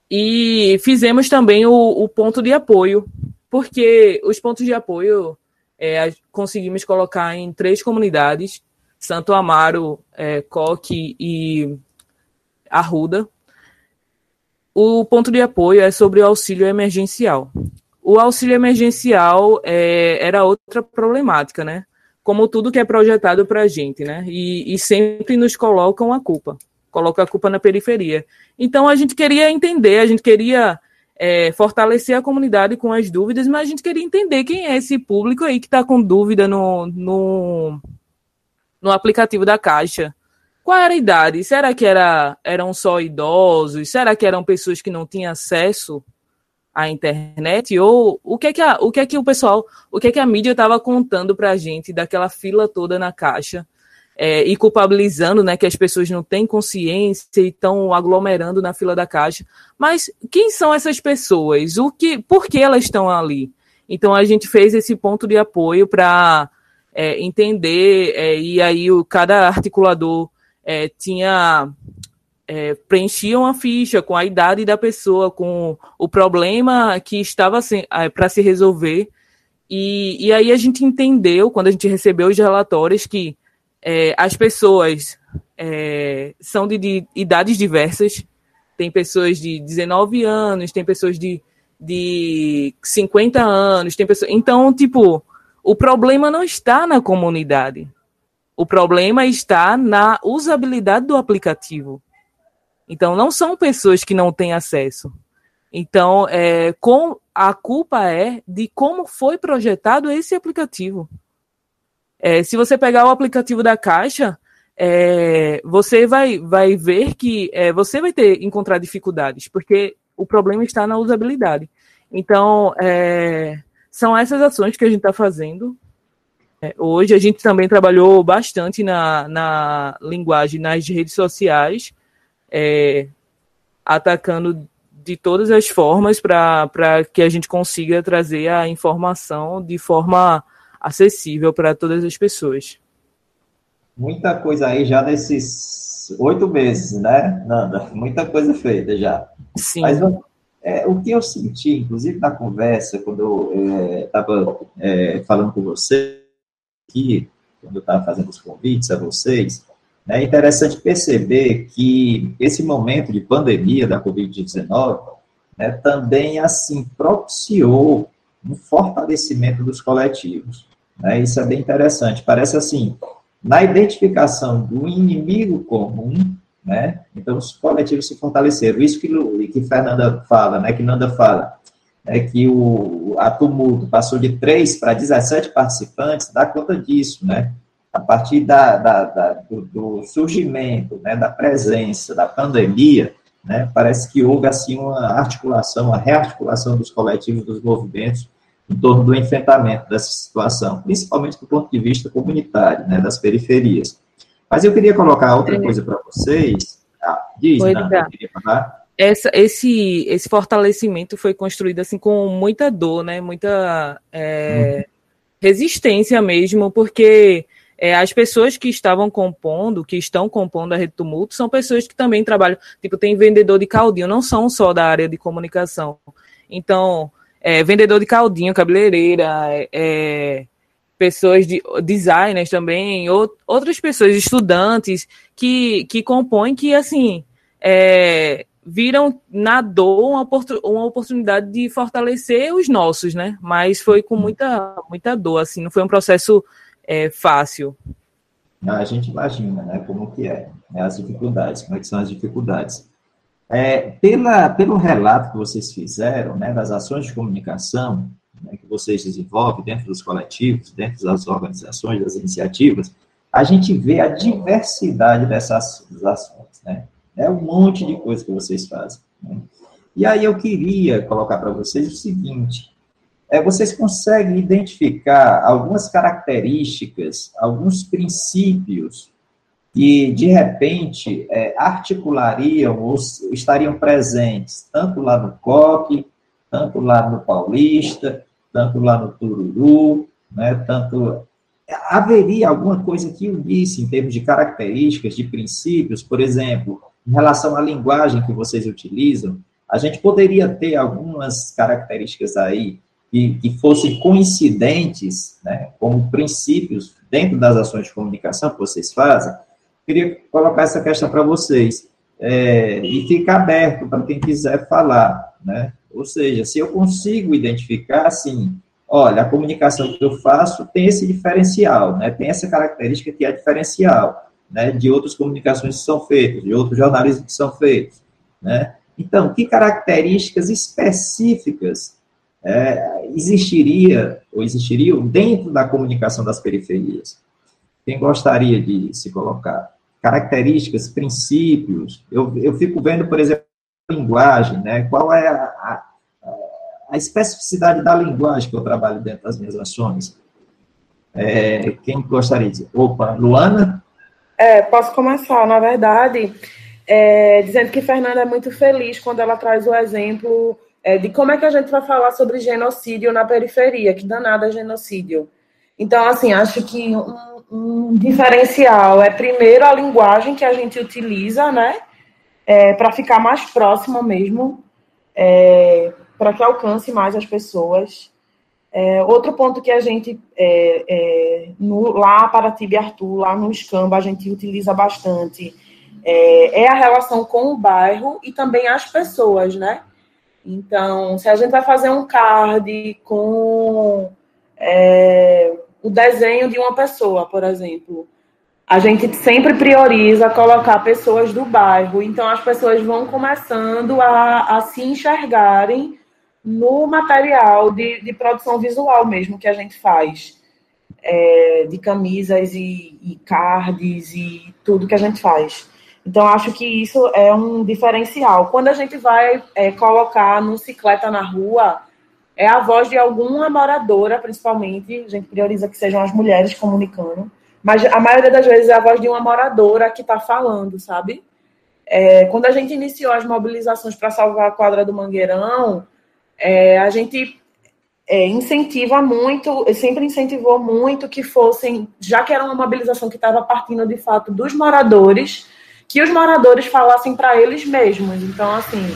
E fizemos também o, o ponto de apoio, porque os pontos de apoio é, conseguimos colocar em três comunidades: Santo Amaro, é, Coque e Arruda. O ponto de apoio é sobre o auxílio emergencial. O auxílio emergencial é, era outra problemática, né? como tudo que é projetado para a gente, né? E, e, sempre nos colocam a culpa, colocam a culpa na periferia. Então a gente queria entender, a gente queria é, fortalecer a comunidade com as dúvidas, mas a gente queria entender quem é esse público aí que está com dúvida no, no, no aplicativo da Caixa. Qual era a idade? Será que era, eram só idosos? Será que eram pessoas que não tinham acesso a internet ou o que é que a, o que é que o pessoal, o que é que a mídia estava contando para a gente daquela fila toda na caixa é, e culpabilizando, né, que as pessoas não têm consciência e estão aglomerando na fila da caixa. Mas quem são essas pessoas? O que, por que elas estão ali? Então a gente fez esse ponto de apoio para é, entender é, e aí o, cada articulador é, tinha é, preenchiam ficha com a idade da pessoa, com o problema que estava é, para se resolver. E, e aí a gente entendeu, quando a gente recebeu os relatórios, que é, as pessoas é, são de, de, idades diversas. Tem pessoas de 19 anos, tem pessoas de, de 50 anos, tem pessoas. Então, tipo, o problema não está na comunidade. O problema está na usabilidade do aplicativo. Então, não são pessoas que não têm acesso. Então, é, com, a culpa é de como foi projetado esse aplicativo. É, se você pegar o aplicativo da Caixa, é, você vai, vai ver que é, você vai ter encontrar dificuldades, porque o problema está na usabilidade. Então, é, são essas ações que a gente está fazendo. É, hoje a gente também trabalhou bastante na, na linguagem nas redes sociais é, atacando de todas as formas para que a gente consiga trazer a informação de forma acessível para todas as pessoas. Muita coisa aí já nesses oito meses, né, Nanda? Muita coisa feita já. Sim. Mas é, o que eu senti, inclusive na conversa, quando eu estava é, é, falando com você aqui, quando eu estava fazendo os convites a vocês, é interessante perceber que esse momento de pandemia da Covid-19 né, também assim propiciou um fortalecimento dos coletivos. Né? Isso é bem interessante. Parece assim, na identificação do inimigo comum, né? Então os coletivos se fortaleceram. Isso que, que Fernanda fala, né? Que Nanda fala, é que o a tumulto passou de 3 para 17 participantes, dá conta disso, né? a partir da, da, da do, do, surgimento, né, da presença da pandemia, né, parece que houve assim uma articulação, uma rearticulação dos coletivos, dos movimentos em torno do enfrentamento dessa situação, principalmente do ponto de vista comunitário, né, das periferias. Mas eu queria colocar outra é. coisa para vocês. Ah, diz, Oi, Nanda, queria falar. essa, esse, esse fortalecimento foi construído assim com muita dor, né? Muita é, uhum. resistência mesmo, porque é, as pessoas que estavam compondo, que estão compondo a Rede Tumulto, são pessoas que também trabalham, tipo, tem vendedor de caldinho, não são só da área de comunicação. Então, é, vendedor de caldinho, cabeleireira, é, é pessoas de designers também, ou, outras pessoas, estudantes, que, que compõem, que, assim, é, viram na dor uma, uma oportunidade de fortalecer os nossos, né? Mas foi com muita, muita dor, assim, não foi um processo é, fácil. A gente imagina, né, como que é, né, as dificuldades, como é que são as dificuldades. É, pela, pelo relato que vocês fizeram, né, das ações de comunicação né, que vocês desenvolvem dentro dos coletivos, dentro das organizações, das iniciativas, a gente vê a diversidade dessas ações, né? É um monte de coisa que vocês fazem. Né? E aí eu queria colocar para vocês o seguinte: é, vocês conseguem identificar algumas características, alguns princípios que, de repente, é, articulariam ou estariam presentes tanto lá no COP, tanto lá no Paulista, tanto lá no Tururu, né, tanto haveria alguma coisa que unisse em termos de características, de princípios, por exemplo, em relação à linguagem que vocês utilizam, a gente poderia ter algumas características aí que, que fossem coincidentes, né, como princípios dentro das ações de comunicação que vocês fazem. Queria colocar essa questão para vocês é, e ficar aberto para quem quiser falar, né? Ou seja, se eu consigo identificar, assim, olha, a comunicação que eu faço tem esse diferencial, né? Tem essa característica que é diferencial né, de outras comunicações que são feitas, de outros jornalismos que são feitos. Né? Então, que características específicas é, existiria ou existiriam dentro da comunicação das periferias? Quem gostaria de se colocar? Características, princípios. Eu, eu fico vendo, por exemplo, linguagem, né? Qual é a, a, a especificidade da linguagem que eu trabalho dentro das minhas ações? É, quem gostaria de? Opa, Luana? É, posso começar, na verdade, é, dizendo que Fernanda é muito feliz quando ela traz o exemplo é, de como é que a gente vai falar sobre genocídio na periferia, que danada é genocídio. Então, assim, acho que um, um, diferencial é, primeiro, a linguagem que a gente utiliza, né, é, para ficar mais próximo mesmo, é, para que alcance mais as pessoas. É, outro ponto que a gente, é, é, no, lá para Tibi Arthur, lá no Scamba, a gente utiliza bastante, é, é, a relação com o bairro e também as pessoas, né? Então, se a gente vai fazer um card com o desenho de uma pessoa, por exemplo, a gente sempre prioriza colocar pessoas do bairro, então as pessoas vão começando a, a se enxergarem no material de, de produção visual mesmo que a gente faz, é, de camisas e, e cards e tudo que a gente faz. Então, acho que isso é um diferencial. Quando a gente vai é, colocar no cicleta na rua, é a voz de alguma moradora, principalmente, a gente prioriza que sejam as mulheres comunicando, mas a maioria das vezes é a voz de uma moradora que está falando, sabe? É, quando a gente iniciou as mobilizações para salvar a quadra do Mangueirão, é, a gente é, incentiva muito, sempre incentivou muito que fossem, já que era uma mobilização que estava partindo de fato dos moradores, que os moradores falassem para eles mesmos. Então, assim,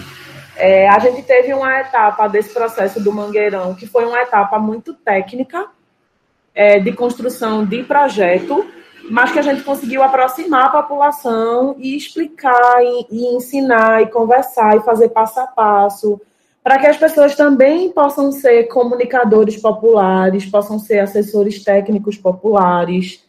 é, a gente teve uma etapa desse processo do Mangueirão, que foi uma etapa muito técnica, é, de construção de projeto, mas que a gente conseguiu aproximar a população e explicar, e, e ensinar, e conversar, e fazer passo a passo, para que as pessoas também possam ser comunicadores populares, possam ser assessores técnicos populares.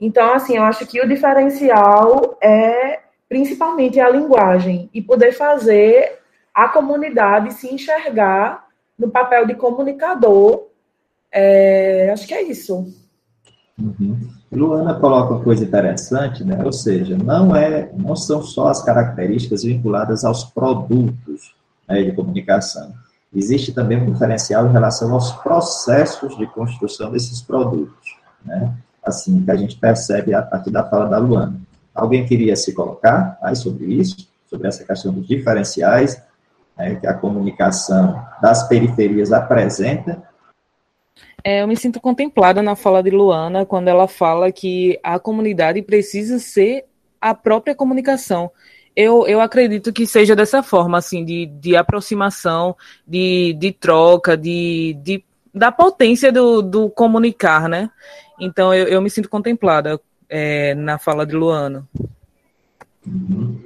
Então, assim, eu acho que o diferencial é principalmente a linguagem e poder fazer a comunidade se enxergar no papel de comunicador. É, acho que é isso. Uhum. Luana coloca uma coisa interessante, né? Ou seja, não é, não são só as características vinculadas aos produtos, né, de comunicação. Existe também um diferencial em relação aos processos de construção desses produtos, né? Assim, que a gente percebe a partir da fala da Luana. Alguém queria se colocar mais sobre isso? sobre essa questão dos diferenciais né, que a comunicação das periferias apresenta. É, eu me sinto contemplada na fala de Luana quando ela fala que a comunidade precisa ser a própria comunicação. Eu, eu acredito que seja dessa forma, assim, de, de aproximação, de, de troca, de, de, da potência do, do comunicar, né? Então, eu, eu me sinto contemplada é, na fala de Luana. Uhum.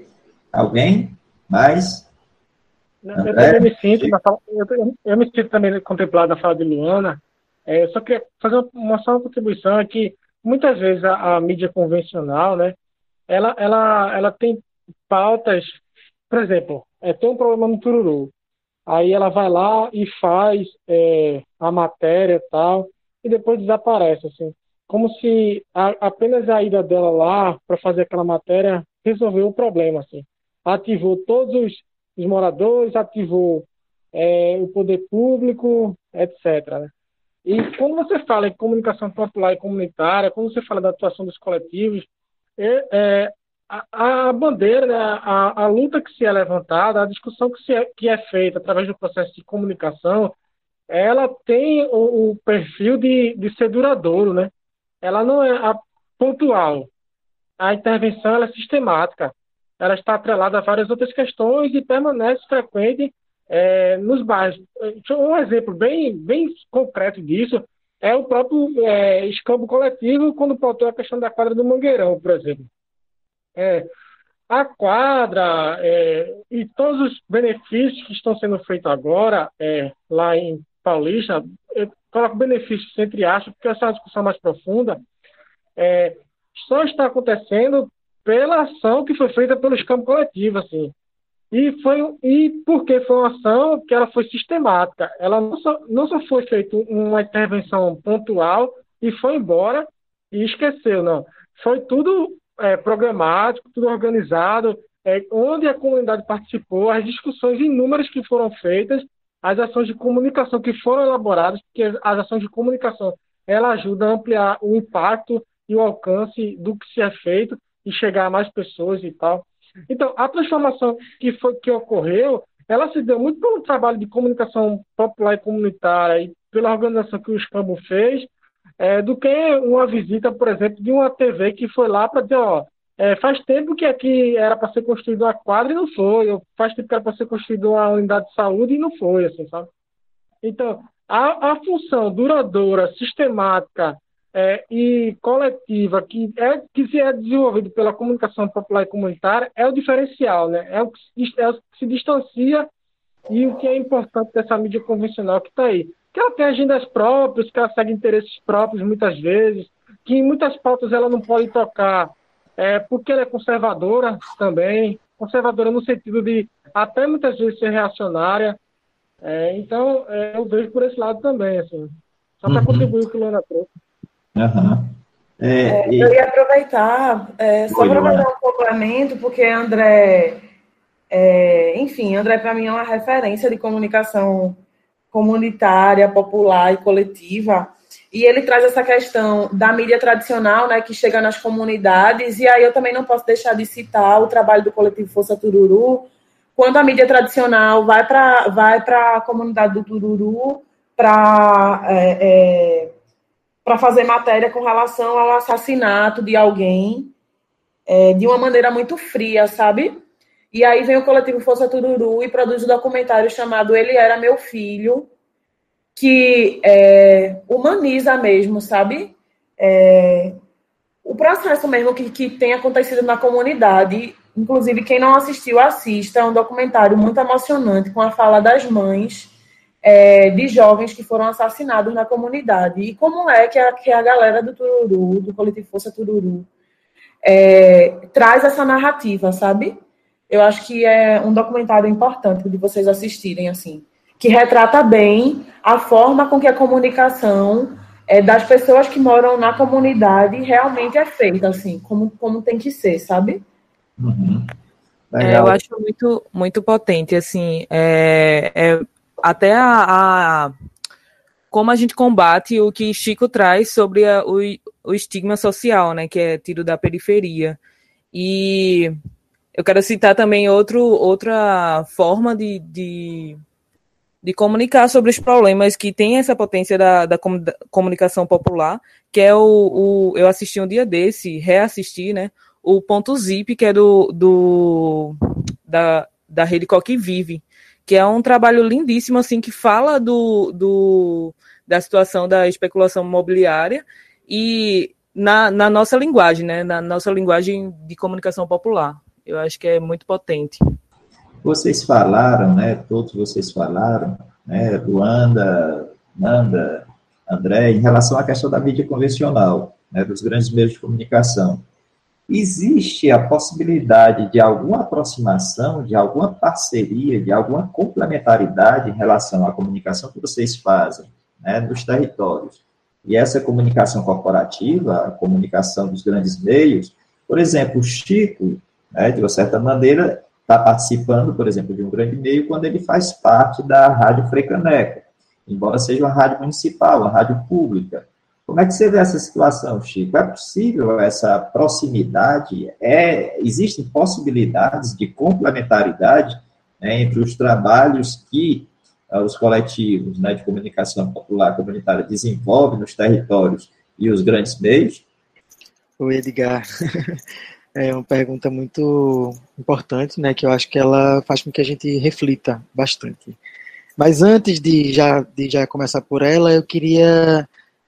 Alguém mais? Eu também me sinto, fala, eu, eu, me sinto também contemplado na fala de Luana. É, só queria fazer uma só uma contribuição é que muitas vezes a, a mídia convencional, né, ela, ela, ela tem pautas, por exemplo, é, tem um problema no Tururu, aí ela vai lá e faz é, a matéria e tal, e depois desaparece, assim, como se a, apenas a ida dela lá para fazer aquela matéria resolveu o problema, assim, ativou todos os, os moradores, ativou é, o poder público, etc. Né? E quando você fala em comunicação popular e comunitária, quando você fala da atuação dos coletivos, é, é, a, a, bandeira, né, a, a, luta que se é levantada, a discussão que, é, que é feita através do processo de comunicação, ela tem o, o perfil de, de ser duradouro, né? Ela não é pontual. A intervenção é sistemática. Ela está atrelada a várias outras questões e permanece frequente é, nos bairros. Um exemplo bem, bem concreto disso é o próprio é, escambo coletivo, quando pautou a questão da quadra do Mangueirão, por exemplo. É, a quadra é, e todos os benefícios que estão sendo feitos agora é, lá em Paulista, eu coloco benefícios entre aspas, porque essa é uma discussão mais profunda, é, só está acontecendo pela ação que foi feita pelo escampo coletivo, assim. E, foi, e porque foi uma ação que ela foi sistemática. Ela não só, não só foi feita uma intervenção pontual e foi embora e esqueceu, não. Foi tudo é, programático, tudo organizado, é, onde a comunidade participou, as discussões inúmeras que foram feitas, as ações de comunicação que foram elaboradas, porque as ações de comunicação ela ajuda a ampliar o impacto e o alcance do que se é feito e chegar a mais pessoas e tal. Então, a transformação que, foi, que ocorreu, ela se deu muito pelo trabalho de comunicação popular e comunitária e pela organização que o Escambo fez, é, do que uma visita, por exemplo, de uma TV que foi lá para dizer, ó, é, faz tempo que aqui era para ser construída uma quadra e não foi, ou faz tempo que era para ser construída uma unidade de saúde e não foi, assim, sabe? Então, a, a função duradoura, sistemática é, e coletiva que é que se é desenvolvido pela comunicação popular e comunitária é o diferencial, né? É o que, é o que se distancia e o que é importante dessa mídia convencional que está aí. Que ela tem agendas próprias, que ela segue interesses próprios muitas vezes, que em muitas pautas ela não pode tocar, é, porque ela é conservadora também, conservadora no sentido de até muitas vezes ser reacionária. É, então, é, eu vejo por esse lado também, assim. Só para uhum. contribuir o que o Luana trouxe. Uhum. É, e... Eu ia aproveitar, é, só para fazer um complemento, porque André, é, enfim, André para mim é uma referência de comunicação comunitária, popular e coletiva. E ele traz essa questão da mídia tradicional, né, que chega nas comunidades, e aí eu também não posso deixar de citar o trabalho do coletivo Força Tururu, quando a mídia tradicional vai para vai a comunidade do Tururu para é, é, para fazer matéria com relação ao assassinato de alguém é, de uma maneira muito fria, sabe? E aí vem o coletivo Força Tururu e produz um documentário chamado Ele Era Meu Filho, que é, humaniza mesmo, sabe? É, o processo mesmo que, que tem acontecido na comunidade. Inclusive, quem não assistiu, assista. É um documentário muito emocionante com a fala das mães é, de jovens que foram assassinados na comunidade. E como é que a, que a galera do Tururu, do Coletivo Força Tururu, é, traz essa narrativa, sabe? Eu acho que é um documentário importante de vocês assistirem, assim, que retrata bem a forma com que a comunicação é, das pessoas que moram na comunidade realmente é feita, assim, como, como tem que ser, sabe? Uhum. É, eu acho muito, muito potente, assim, é, é até a, a, como a gente combate o que Chico traz sobre a, o, o estigma social, né, que é tido da periferia. E eu quero citar também outro, outra forma de, de, de, comunicar sobre os problemas que tem essa potência da, da comunicação popular, que é o, o, Eu assisti um dia desse, reassisti, né? O ponto zip, que é do, do da, da rede Coque Vive, que é um trabalho lindíssimo, assim, que fala do, do, da situação da especulação imobiliária e na, na nossa linguagem, né? Na nossa linguagem de comunicação popular eu acho que é muito potente. Vocês falaram, né, todos vocês falaram, né, Luanda, Nanda, André, em relação à questão da mídia convencional, né, dos grandes meios de comunicação. Existe a possibilidade de alguma aproximação, de alguma parceria, de alguma complementaridade em relação à comunicação que vocês fazem né, nos territórios? E essa comunicação corporativa, a comunicação dos grandes meios, por exemplo, o Chico né, de uma certa maneira, está participando, por exemplo, de um grande meio quando ele faz parte da Rádio Frecaneca, embora seja uma rádio municipal, uma rádio pública. Como é que você vê essa situação, Chico? É possível essa proximidade? É, existem possibilidades de complementaridade né, entre os trabalhos que uh, os coletivos né, de comunicação popular comunitária desenvolvem nos territórios e os grandes meios? Oi, Edgar. É uma pergunta muito importante, né, que eu acho que ela faz com que a gente reflita bastante. Mas antes de já, de já começar por ela, eu queria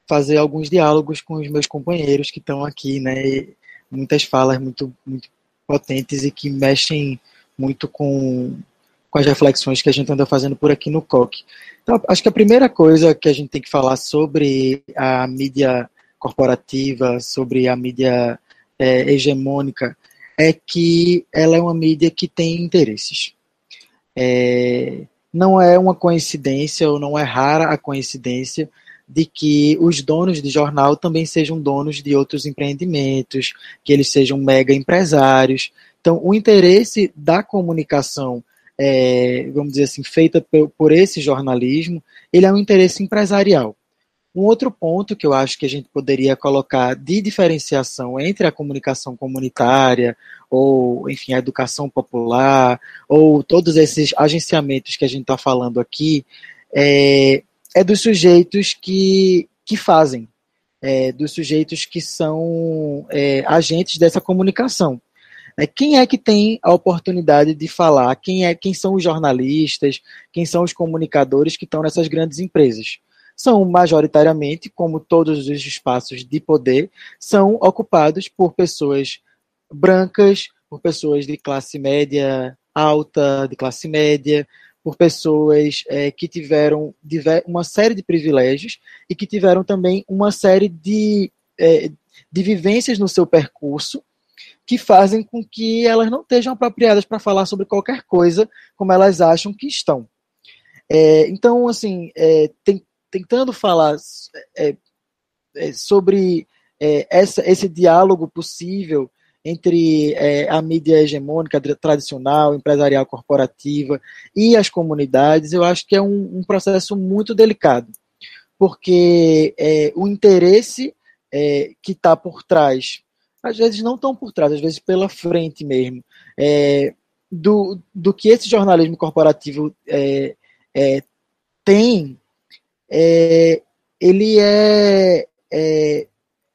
fazer alguns diálogos com os meus companheiros que estão aqui, né, muitas falas muito, muito potentes e que mexem muito com, com as reflexões que a gente anda fazendo por aqui no COC. Então, acho que a primeira coisa que a gente tem que falar sobre a mídia corporativa, sobre a mídia é, hegemônica é que ela é uma mídia que tem interesses. É, não é uma coincidência ou não é rara a coincidência de que os donos de jornal também sejam donos de outros empreendimentos, que eles sejam mega empresários. Então, o interesse da comunicação, é, vamos dizer assim, feita por, por esse jornalismo, ele é um interesse empresarial. Um outro ponto que eu acho que a gente poderia colocar de diferenciação entre a comunicação comunitária, ou, enfim, a educação popular, ou todos esses agenciamentos que a gente está falando aqui, é, é, dos sujeitos que, que fazem, é, dos sujeitos que são é, agentes dessa comunicação. É, quem é que tem a oportunidade de falar? Quem é? Quem são os jornalistas? Quem são os comunicadores que estão nessas grandes empresas? são majoritariamente, como todos os espaços de poder, são ocupados por pessoas brancas, por pessoas de classe média alta, de classe média, por pessoas é, que tiveram uma série de privilégios e que tiveram também uma série de, é, de vivências no seu percurso que fazem com que elas não estejam apropriadas para falar sobre qualquer coisa como elas acham que estão. É, então, assim, é, tem tentando falar é, é, sobre essa, esse diálogo possível entre é, a mídia hegemônica tradicional, empresarial corporativa e as comunidades, eu acho que é um, um processo muito delicado, porque é, o interesse é, que está por trás, às vezes não tão por trás, às vezes pela frente mesmo, do, do que esse jornalismo corporativo tem é, ele é, é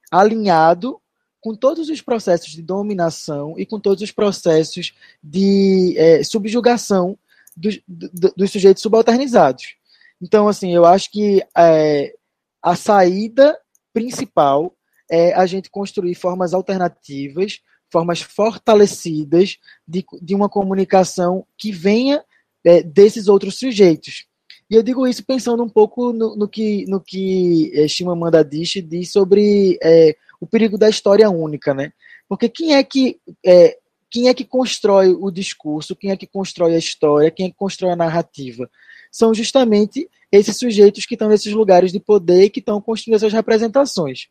alinhado com todos os processos de dominação e com todos os processos de é, subjugação dos, dos, sujeitos subalternizados. Então, assim, eu acho que é, a saída principal é a gente construir formas alternativas, formas fortalecidas de, de uma comunicação que venha é, desses outros sujeitos. E eu digo isso pensando um pouco no, no que, no que é, Shimamanda Adichie diz sobre é, o perigo da história única, né? Porque quem é que é, quem é que constrói o discurso, quem é que constrói a história, quem é que constrói a narrativa? São justamente esses sujeitos que estão nesses lugares de poder que estão construindo essas representações.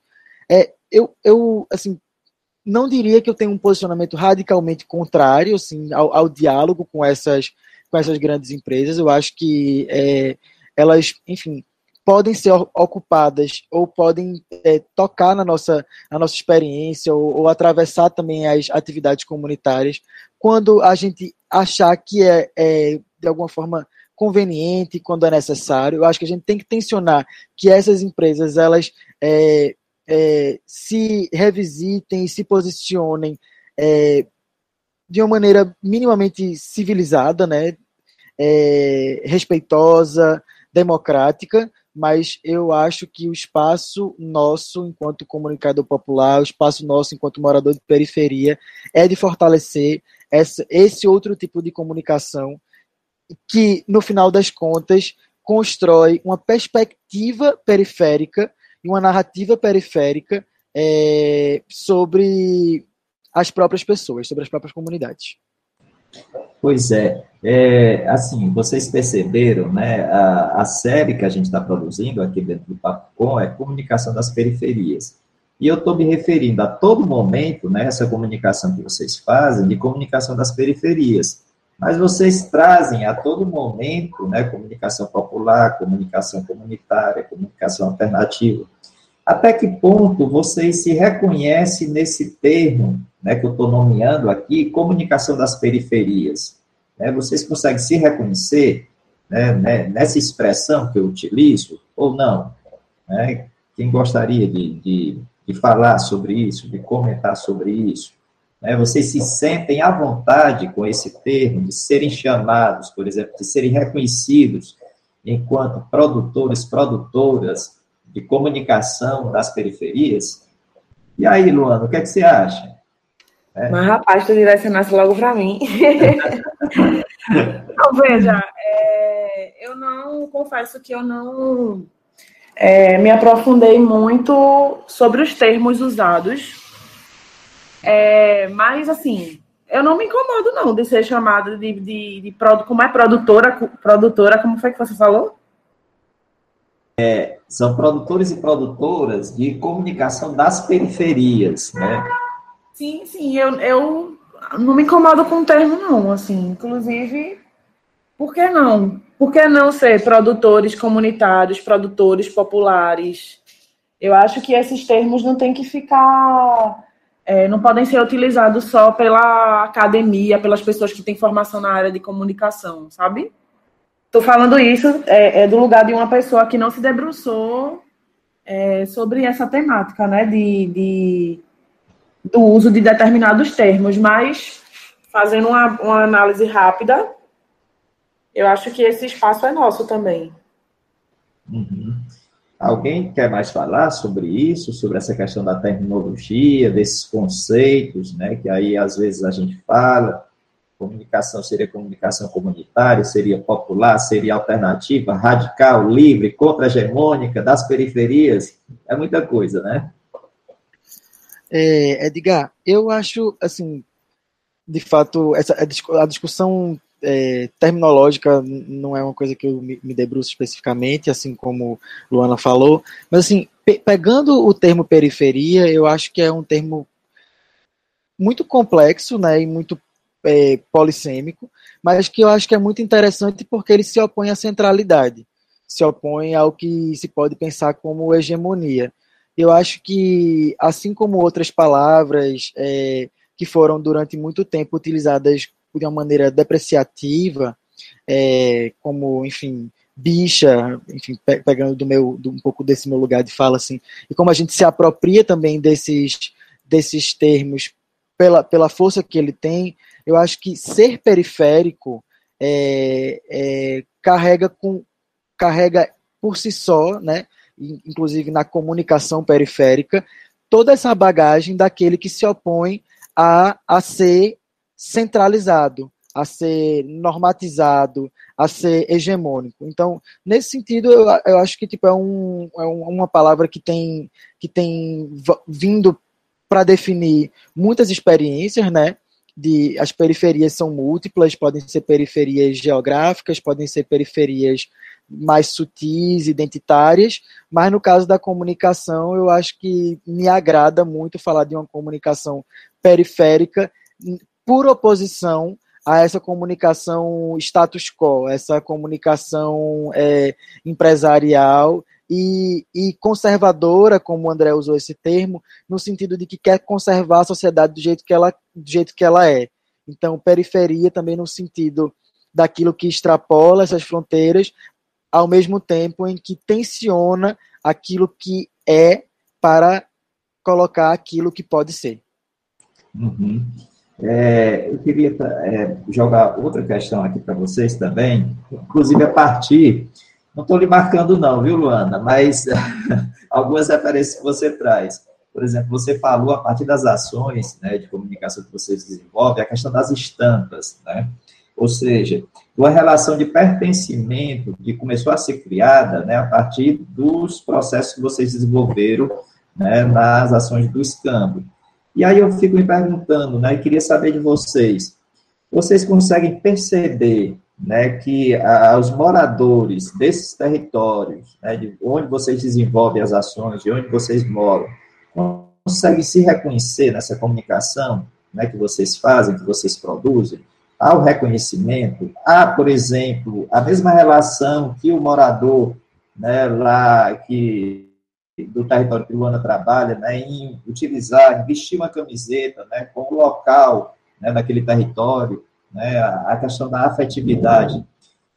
É, eu, eu, assim, não diria que eu tenho um posicionamento radicalmente contrário assim, ao, ao diálogo com essas com essas grandes empresas. Eu acho que é, elas, enfim, podem ser ocupadas ou podem é, tocar na nossa, na nossa experiência ou, ou, atravessar também as atividades comunitárias quando a gente achar que é, é de alguma forma conveniente, quando é necessário. Eu acho que a gente tem que tensionar que essas empresas elas é, é, se revisitem se posicionem é, de uma maneira minimamente civilizada, né, é, respeitosa, democrática, mas eu acho que o espaço nosso enquanto comunicador popular, o espaço nosso enquanto morador de periferia, é de fortalecer essa, esse outro tipo de comunicação que, no final das contas, constrói uma perspectiva periférica e uma narrativa periférica é, sobre as próprias pessoas, sobre as próprias comunidades. Pois é, é assim, vocês perceberam, né, a, a série que a gente está produzindo aqui dentro do Papo Com é Comunicação das Periferias. E eu estou me referindo a todo momento, né, essa comunicação que vocês fazem, de comunicação das periferias. Mas vocês trazem a todo momento, né, comunicação popular, comunicação comunitária, comunicação alternativa. Até que ponto vocês se reconhecem nesse termo, né, que eu estou nomeando aqui, comunicação das periferias? Né, vocês conseguem se reconhecer né, né, nessa expressão que eu utilizo ou não? Né? Quem gostaria de, de, de falar sobre isso, de comentar sobre isso? Né? Vocês se sentem à vontade com esse termo, de serem chamados, por exemplo, de serem reconhecidos enquanto produtores, produtoras de comunicação das periferias? E aí, Luana, o que, é que você acha? É. Mas, rapaz, tu direcionasse logo para mim. então, veja, é, eu não, confesso que eu não é, me aprofundei muito sobre os termos usados é, mas, assim, eu não me incomodo, não, de ser chamada de, de, de, de como é produtora, produtora, como foi que você falou? É, são produtores e produtoras de comunicação das periferias, né? Sim, sim, eu, eu não me incomodo com o termo, não, assim, inclusive, por que não? Por que não ser produtores comunitários, produtores populares? Eu acho que esses termos não tem que ficar é, não podem ser utilizados só pela academia, pelas pessoas que têm formação na área de comunicação, sabe? Estou falando isso é, é, do lugar de uma pessoa que não se debruçou é, sobre essa temática, né, de, de, do uso de determinados termos, mas fazendo uma, uma análise rápida, eu acho que esse espaço é nosso também. Uhum. Alguém quer mais falar sobre isso, sobre essa questão da terminologia, desses conceitos, né? Que aí às vezes a gente fala, comunicação seria comunicação comunitária, seria popular, seria alternativa, radical, livre, contra-hegemônica, das periferias, é muita coisa, né? É, Edgar, eu acho, assim, de fato, essa, a discussão é, terminológica não é uma coisa que eu me, me debruço especificamente, assim como Luana falou, mas assim, pe pegando o termo periferia, eu acho que é um termo muito complexo, né, e muito é, polissêmico, mas que eu acho que é muito interessante porque ele se opõe à centralidade, se opõe ao que se pode pensar como hegemonia. Eu acho que, assim como outras palavras é, que foram durante muito tempo utilizadas de uma maneira depreciativa, é, como, enfim, bicha, enfim, pegando do meu, do, um pouco desse meu lugar de fala, assim, e como a gente se apropria também desses, desses termos pela, pela força que ele tem, eu acho que ser periférico é, é, carrega, com, carrega por si só, né, inclusive na comunicação periférica, toda essa bagagem daquele que se opõe a, a ser centralizado, a ser normatizado, a ser hegemônico. Então, nesse sentido, eu, eu acho que tipo, é, um, é uma palavra que tem, que tem vindo para definir muitas experiências, né? De, as periferias são múltiplas, podem ser periferias geográficas, podem ser periferias mais sutis, identitárias, mas no caso da comunicação, eu acho que me agrada muito falar de uma comunicação periférica por oposição a essa comunicação status quo, essa comunicação é, empresarial e, e, conservadora, como o André usou esse termo, no sentido de que quer conservar a sociedade do jeito que ela, do jeito que ela é. Então, periferia também no sentido daquilo que extrapola essas fronteiras, ao mesmo tempo em que tensiona aquilo que é para colocar aquilo que pode ser. Uhum. É, eu queria é, jogar outra questão aqui para vocês também, inclusive a partir, não estou lhe marcando não, viu, Luana, mas algumas referências que você traz. Por exemplo, você falou a partir das ações né, de comunicação que vocês desenvolvem, a questão das estampas, né? Ou seja, uma relação de pertencimento que começou a ser criada né, a partir dos processos que vocês desenvolveram né, nas ações do escambo. E aí eu fico me perguntando, né, e queria saber de vocês, vocês conseguem perceber né, que a, os moradores desses territórios, né, de onde vocês desenvolvem as ações, de onde vocês moram, conseguem se reconhecer nessa comunicação né, que vocês fazem, que vocês produzem? Há o reconhecimento? Há, por exemplo, a mesma relação que o morador né, lá que do território que Luana trabalha, né, em utilizar, vestir uma camiseta, né, com o local, né, daquele território, né, a questão da afetividade.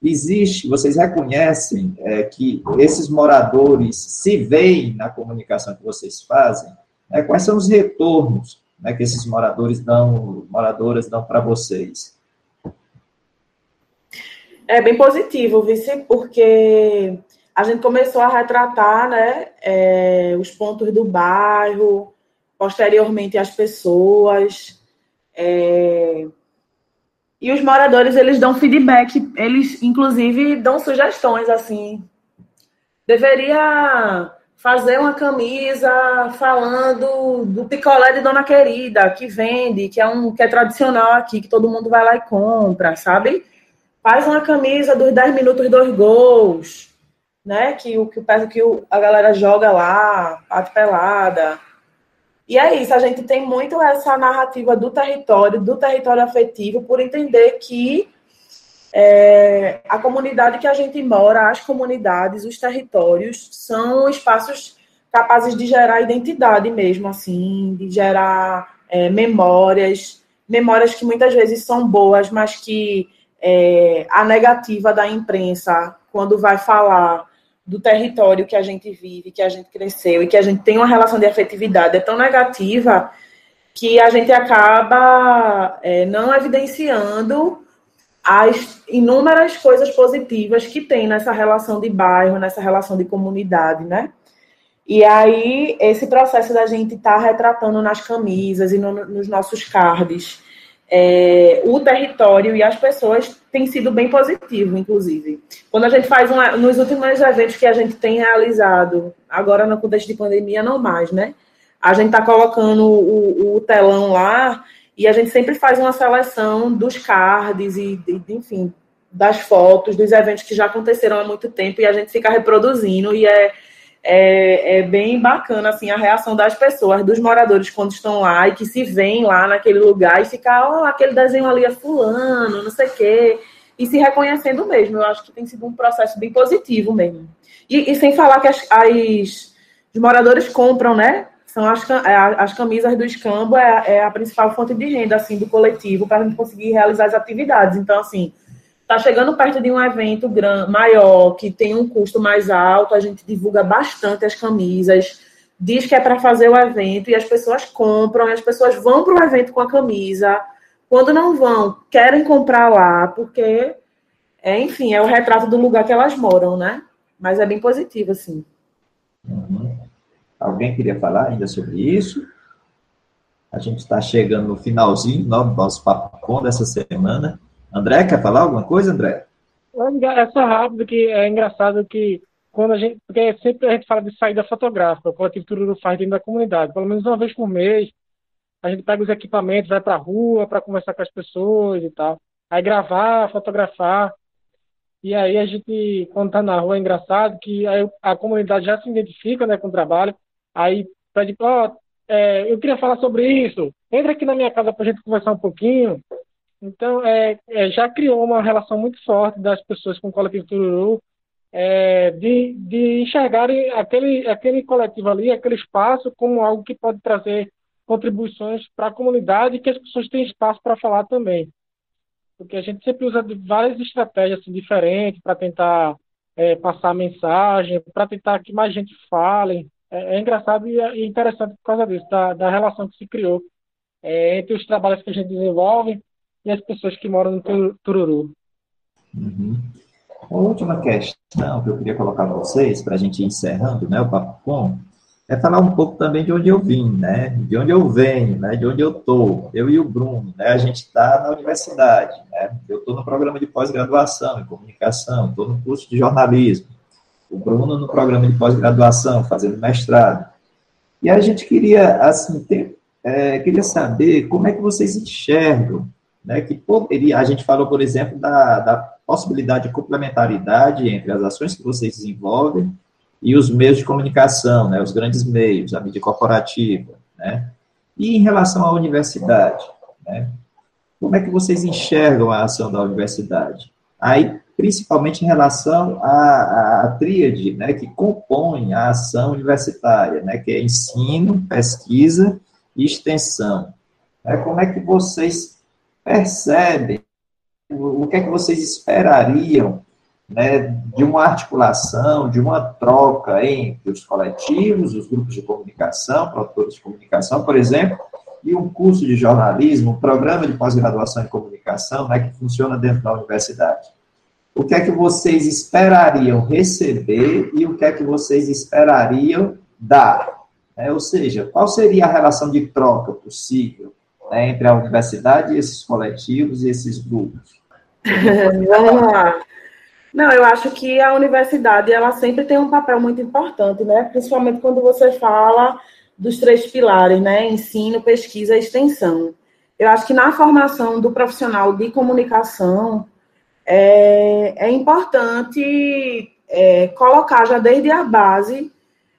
Existe, vocês reconhecem é, que esses moradores se veem na comunicação que vocês fazem? Né, quais são os retornos né, que esses moradores dão, moradoras dão para vocês? É bem positivo, Vice, porque a gente começou a retratar né, é, os pontos do bairro, posteriormente as pessoas. É, e os moradores, eles dão feedback, eles, inclusive, dão sugestões, assim. Deveria fazer uma camisa falando do picolé de Dona Querida, que vende, que é um que é tradicional aqui, que todo mundo vai lá e compra, sabe? Faz uma camisa dos 10 minutos, dois gols né? Que o que, que a galera joga lá, a pelada. E é isso, a gente tem muito essa narrativa do território, do território afetivo, por entender que é, a comunidade que a gente mora, as comunidades, os territórios, são espaços capazes de gerar identidade mesmo, assim, de gerar é, memórias, memórias que muitas vezes são boas, mas que é, a negativa da imprensa, quando vai falar do território que a gente vive, que a gente cresceu e que a gente tem uma relação de afetividade é tão negativa que a gente acaba é, não evidenciando as inúmeras coisas positivas que tem nessa relação de bairro, nessa relação de comunidade, né? E aí, esse processo da gente estar tá retratando nas camisas e no, nos nossos cards é, o território e as pessoas tem sido bem positivo, inclusive. Quando a gente faz uma, nos últimos eventos que a gente tem realizado, agora no contexto de pandemia, não mais, né? A gente está colocando o, o, telão lá e a gente sempre faz uma seleção dos cards e, enfim, das fotos dos eventos que já aconteceram há muito tempo e a gente fica reproduzindo e é é, é, bem bacana assim a reação das pessoas, dos moradores quando estão lá e que se veem lá naquele lugar e ficar, oh, aquele desenho ali é fulano, não sei o quê, e se reconhecendo mesmo. Eu acho que tem sido um processo bem positivo mesmo. E, e sem falar que as, as, os moradores compram, né? São as, é, as camisas do escambo é, é a principal fonte de renda assim do coletivo para a gente conseguir realizar as atividades. Então, assim, está chegando perto de um evento grande, maior, que tem um custo mais alto, a gente divulga bastante as camisas, diz que é para fazer o evento e as pessoas compram, e as pessoas vão para o evento com a camisa. Quando não vão, querem comprar lá, porque, é, enfim, é o retrato do lugar que elas moram, né? Mas é bem positivo, assim. Uhum. Alguém queria falar ainda sobre isso? A gente está chegando no finalzinho do nosso papo dessa semana. André, quer falar alguma coisa, André? É só rápido que é engraçado que quando a gente, porque sempre a gente fala de saída fotográfica, o coletivo Tururu faz dentro da comunidade, pelo menos uma vez por mês, a gente pega os equipamentos, vai para a rua para conversar com as pessoas e tal, aí gravar, fotografar, e aí a gente, quando tá na rua, é engraçado que a comunidade já se identifica né, com o trabalho, aí pede, ó, oh, é, eu queria falar sobre isso, entra aqui na minha casa para a gente conversar um pouquinho, então, é, é, já criou uma relação muito forte das pessoas com o coletivo Tururu, é, de, de enxergarem aquele, aquele coletivo ali, aquele espaço, como algo que pode trazer contribuições para a comunidade e que as pessoas tenham espaço para falar também. Porque a gente sempre usa várias estratégias assim, diferentes para tentar é, passar mensagem, para tentar que mais gente fale. É, é engraçado e é interessante por causa disso, da, da relação que se criou é, entre os trabalhos que a gente desenvolve e as pessoas que moram no Tururu. Uhum. Última questão que eu queria colocar para vocês, para a gente ir encerrando né, o Papo Com, é falar um pouco também de onde eu vim, né? De onde eu venho, né? De onde eu estou. Eu e o Bruno, né? A gente está na universidade, né? Eu estou no programa de pós-graduação em comunicação, estou no curso de jornalismo. O Bruno no programa de pós-graduação, fazendo mestrado. E a gente queria, assim, ter, é, queria saber como é que vocês enxergam, né? Que poderia, a gente falou, por exemplo, da, da possibilidade de complementaridade entre as ações que vocês desenvolvem e os meios de comunicação, né, os grandes meios, a mídia corporativa, né? E em relação à universidade, né? Como é que vocês enxergam a ação da universidade? Aí, principalmente em relação à, à tríade, né, que compõe a ação universitária, né, que é ensino, pesquisa e extensão. É, como é que vocês percebem, o que é que vocês esperariam né, de uma articulação, de uma troca entre os coletivos, os grupos de comunicação, produtores de comunicação, por exemplo, e um curso de jornalismo, um programa de pós-graduação em comunicação, né, que funciona dentro da universidade. O que é que vocês esperariam receber e o que é que vocês esperariam dar? É, ou seja, qual seria a relação de troca possível né, entre a universidade e esses coletivos e esses grupos? Vamos lá. Não, eu acho que a universidade ela sempre tem um papel muito importante, né? Principalmente quando você fala dos três pilares, né? Ensino, pesquisa e extensão. Eu acho que na formação do profissional de comunicação é, é importante é, colocar já desde a base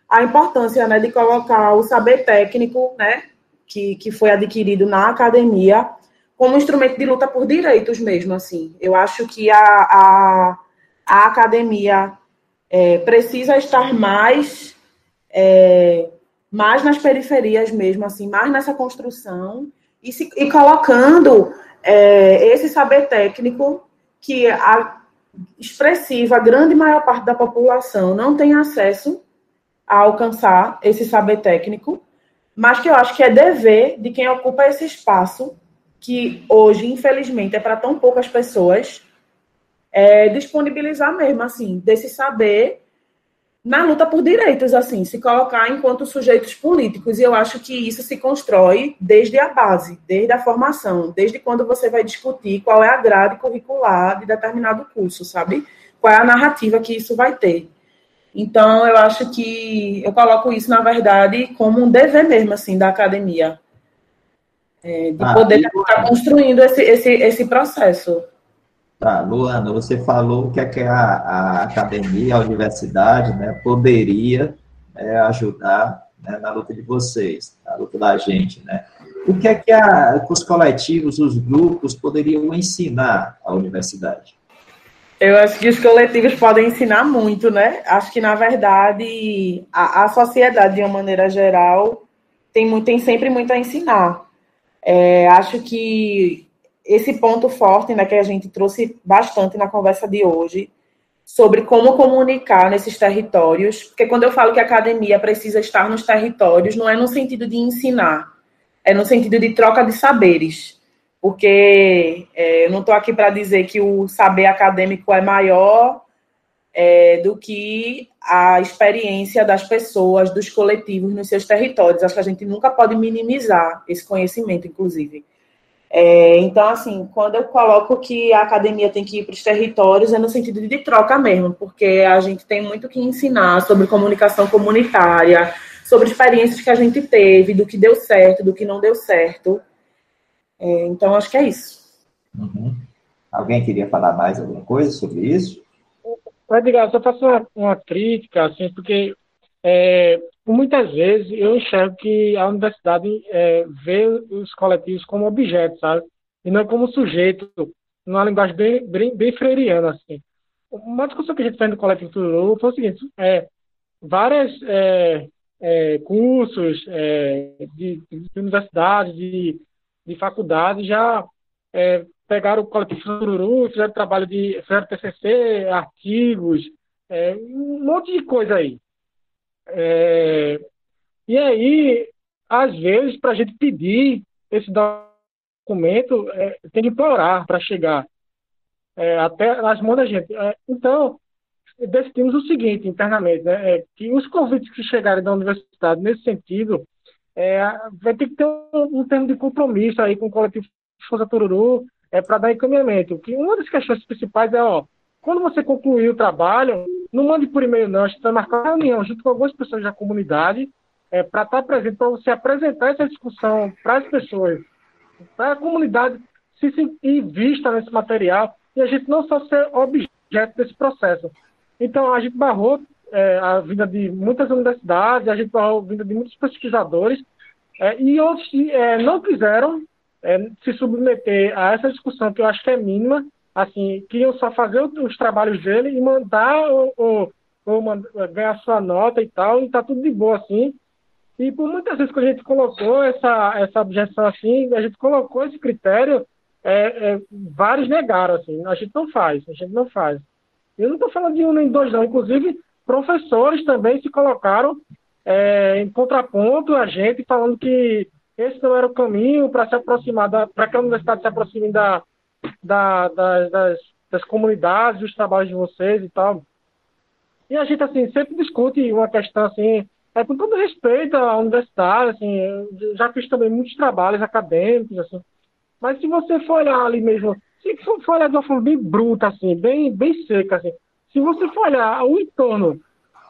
a importância né, de colocar o saber técnico, né? Que, que foi adquirido na academia como instrumento de luta por direitos mesmo, assim. Eu acho que a, a a academia é, precisa estar mais, é, mais nas periferias mesmo, assim, mais nessa construção e, se, e colocando é, esse saber técnico que a expressiva, a grande maior parte da população não tem acesso a alcançar esse saber técnico, mas que eu acho que é dever de quem ocupa esse espaço, que hoje, infelizmente, é para tão poucas pessoas, é, disponibilizar mesmo, assim, desse saber na luta por direitos, assim, se colocar enquanto sujeitos políticos. E eu acho que isso se constrói desde a base, desde a formação, desde quando você vai discutir qual é a grade curricular de determinado curso, sabe? Qual é a narrativa que isso vai ter. Então, eu acho que eu coloco isso, na verdade, como um dever mesmo, assim, da academia. É, de ah, poder estar construindo esse, esse, esse processo. Tá, Luana, você falou que, é que a, a academia, a universidade, né, poderia né, ajudar né, na luta de vocês, na luta da gente, né? O que é que, a, que os coletivos, os grupos poderiam ensinar à universidade? Eu acho que os coletivos podem ensinar muito, né? Acho que, na verdade, a, a sociedade, de uma maneira geral, tem, muito, tem sempre muito a ensinar. É, acho que esse ponto forte né, que a gente trouxe bastante na conversa de hoje, sobre como comunicar nesses territórios, porque quando eu falo que a academia precisa estar nos territórios, não é no sentido de ensinar, é no sentido de troca de saberes, porque é, eu não estou aqui para dizer que o saber acadêmico é maior é, do que a experiência das pessoas, dos coletivos nos seus territórios. Acho que a gente nunca pode minimizar esse conhecimento, inclusive. É, então, assim, quando eu coloco que a academia tem que ir para os territórios, é no sentido de troca mesmo, porque a gente tem muito que ensinar sobre comunicação comunitária, sobre experiências que a gente teve, do que deu certo, do que não deu certo. É, então, acho que é isso. Uhum. Alguém queria falar mais alguma coisa sobre isso? Edgar, só faço uma, uma crítica, assim, porque é, muitas vezes eu enxergo que a universidade é, vê os coletivos como objetos, sabe? E não como sujeito, numa linguagem bem, bem, bem freiriana, assim. Uma discussão que a gente fez no coletivo Tururu foi o seguinte, é, várias, é, é, cursos é, de, de universidade, de, de faculdade, já é, pegaram o coletivo Sururu, fizeram trabalho de fizeram TCC, artigos, é, um monte de coisa aí. É, e aí, às vezes, para a gente pedir esse documento, é, tem que implorar para chegar é, até nas mãos da gente. É, então, decidimos o seguinte internamente, né, é, que os convites que chegarem da universidade nesse sentido, é, vai ter que ter um, um, termo de compromisso aí com o coletivo Força Tururu é, para dar encaminhamento. Que uma das questões principais é, ó, quando você concluir o trabalho, não mande por e-mail não, a gente vai marcar uma reunião junto com algumas pessoas da comunidade é, para estar presente, para você apresentar essa discussão para as pessoas, para a comunidade se sentir vista nesse material e a gente não só ser objeto desse processo, então, a gente barrou é, a vinda de muitas universidades, a gente a vinda de muitos pesquisadores, é, e outros é, não quiseram é, se submeter a essa discussão, que eu acho que é mínima, assim, queriam só fazer os trabalhos dele e mandar ou, ou, ou mandar, ganhar sua nota e tal, e tá tudo de boa, assim. E por muitas vezes que a gente colocou essa, essa objeção assim, a gente colocou esse critério, é, é, vários negaram, assim, a gente não faz, a gente não faz. Eu não estou falando de um nem dois, não. Inclusive, professores também se colocaram é, em contraponto a gente, falando que esse não era o caminho para se aproximar, para que a universidade se aproxime da, da, da, das, das comunidades, dos trabalhos de vocês e tal. E a gente, assim, sempre discute uma questão, assim, é, com todo respeito à universidade, assim, já fiz também muitos trabalhos acadêmicos, assim, mas se você for olhar ali mesmo se for olhar de uma forma bem bruta, assim, bem, bem seca, assim, se você for olhar o entorno,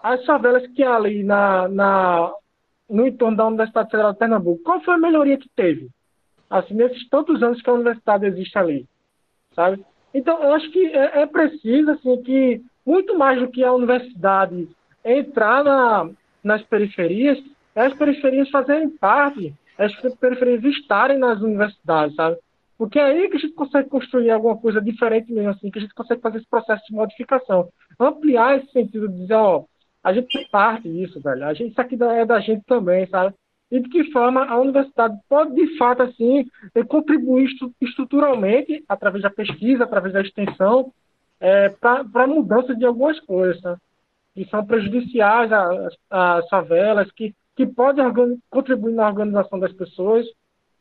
as favelas que há ali na, na, no entorno da Universidade Federal de Pernambuco, qual foi a melhoria que teve? Assim, nesses tantos anos que a universidade existe ali, sabe? Então, eu acho que é, é preciso, assim, que muito mais do que a universidade entrar na, nas periferias, é as periferias fazerem parte, é as periferias estarem nas universidades, sabe? Porque é aí que a gente consegue construir alguma coisa diferente mesmo assim, que a gente consegue fazer esse processo de modificação. Ampliar esse sentido de dizer, ó, a gente parte disso, velho. A gente, isso aqui é da gente também, sabe? E de que forma a universidade pode, de fato, assim, contribuir estruturalmente, através da pesquisa, através da extensão, é, para a mudança de algumas coisas, né? que são prejudiciais às, às favelas, que, que podem contribuir na organização das pessoas,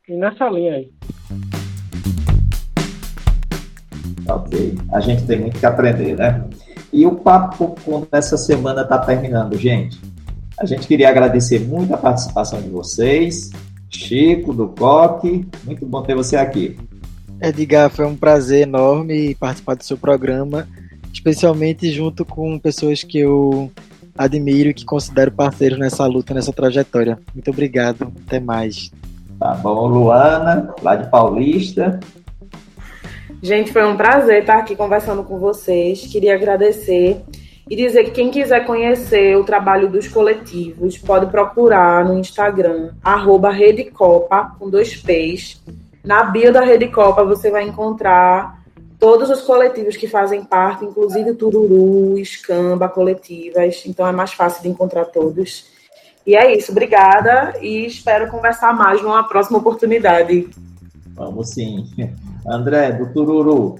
e nessa linha aí. Ok. A gente tem muito que aprender, né? E o papo com essa semana está terminando, gente. A gente queria agradecer muito a participação de vocês, Chico, do Coque. Muito bom ter você aqui. Edgar, foi um prazer enorme participar do seu programa, especialmente junto com pessoas que eu admiro e que considero parceiros nessa luta, nessa trajetória. Muito obrigado. Até mais. Tá bom, Luana, lá de Paulista. Gente, foi um prazer estar aqui conversando com vocês. Queria agradecer e dizer que quem quiser conhecer o trabalho dos coletivos pode procurar no Instagram, arroba Redecopa, com dois P's. Na bio da Rede Copa você vai encontrar todos os coletivos que fazem parte, inclusive Tururu, Escamba, coletivas. Então é mais fácil de encontrar todos. E é isso, obrigada e espero conversar mais numa próxima oportunidade. Vamos sim. André, do Tururu.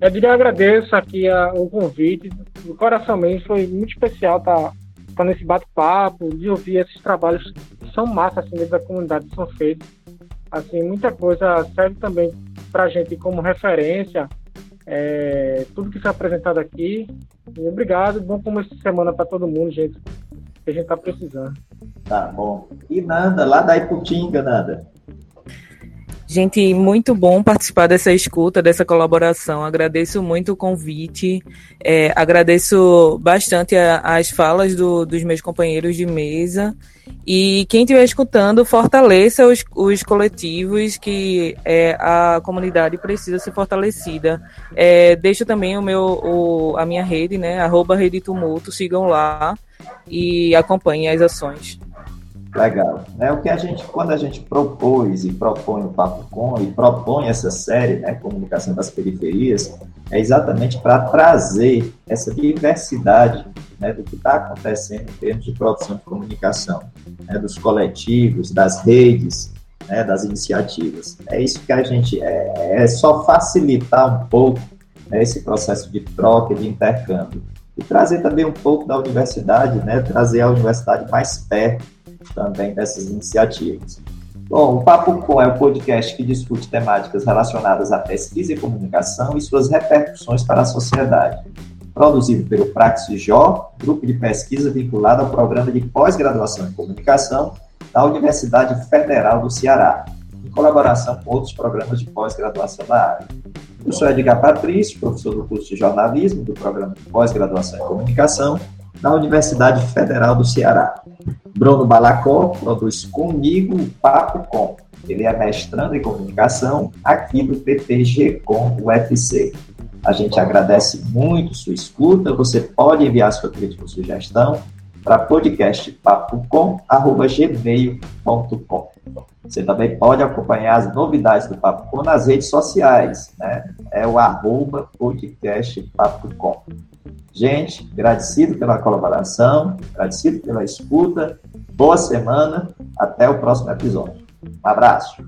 Eu diria agradeço aqui a, o convite, do coração mesmo, foi muito especial estar tá, tá nesse bate-papo, de ouvir esses trabalhos que são massa assim, dentro da comunidade, são feitos. Assim, muita coisa serve também para a gente como referência, é, tudo que foi apresentado aqui. E obrigado, bom começo de semana para todo mundo, gente, que a gente está precisando. Tá bom. E Nanda, lá da Iputinga, Nanda. Gente, muito bom participar dessa escuta, dessa colaboração. Agradeço muito o convite. É, agradeço bastante a, as falas do, dos meus companheiros de mesa. E quem estiver escutando, fortaleça os, os coletivos que é, a comunidade precisa ser fortalecida. É, deixo também o meu, o, a minha rede, né? Arroba Rede Tumulto, sigam lá e acompanhem as ações. Legal. É o que a gente, quando a gente propôs e propõe o Papo Com e propõe essa série, né, Comunicação das Periferias, é exatamente para trazer essa diversidade né, do que está acontecendo em termos de produção de comunicação, né, dos coletivos, das redes, né, das iniciativas. É isso que a gente é, é só facilitar um pouco né, esse processo de troca, de intercâmbio e trazer também um pouco da universidade, né, trazer a universidade mais perto também dessas iniciativas. Bom, o Papo Com é o podcast que discute temáticas relacionadas à pesquisa e comunicação e suas repercussões para a sociedade. Produzido pelo Praxis-Jó, grupo de pesquisa vinculado ao programa de pós-graduação em comunicação da Universidade Federal do Ceará, em colaboração com outros programas de pós-graduação da área. Eu sou Edgar Patrício, professor do curso de jornalismo do programa de pós-graduação em comunicação da Universidade Federal do Ceará. Bruno Balacó produz comigo o Papo Com. Ele é mestrando em comunicação aqui do PPG com UFC. A gente agradece muito sua escuta. Você pode enviar sua crítica ou sugestão para podcastpapocom.gmail.com. Você também pode acompanhar as novidades do Papo Com nas redes sociais, né? É o arroba podcastpapocom. Gente, agradecido pela colaboração, agradecido pela escuta. Boa semana, até o próximo episódio. Um abraço.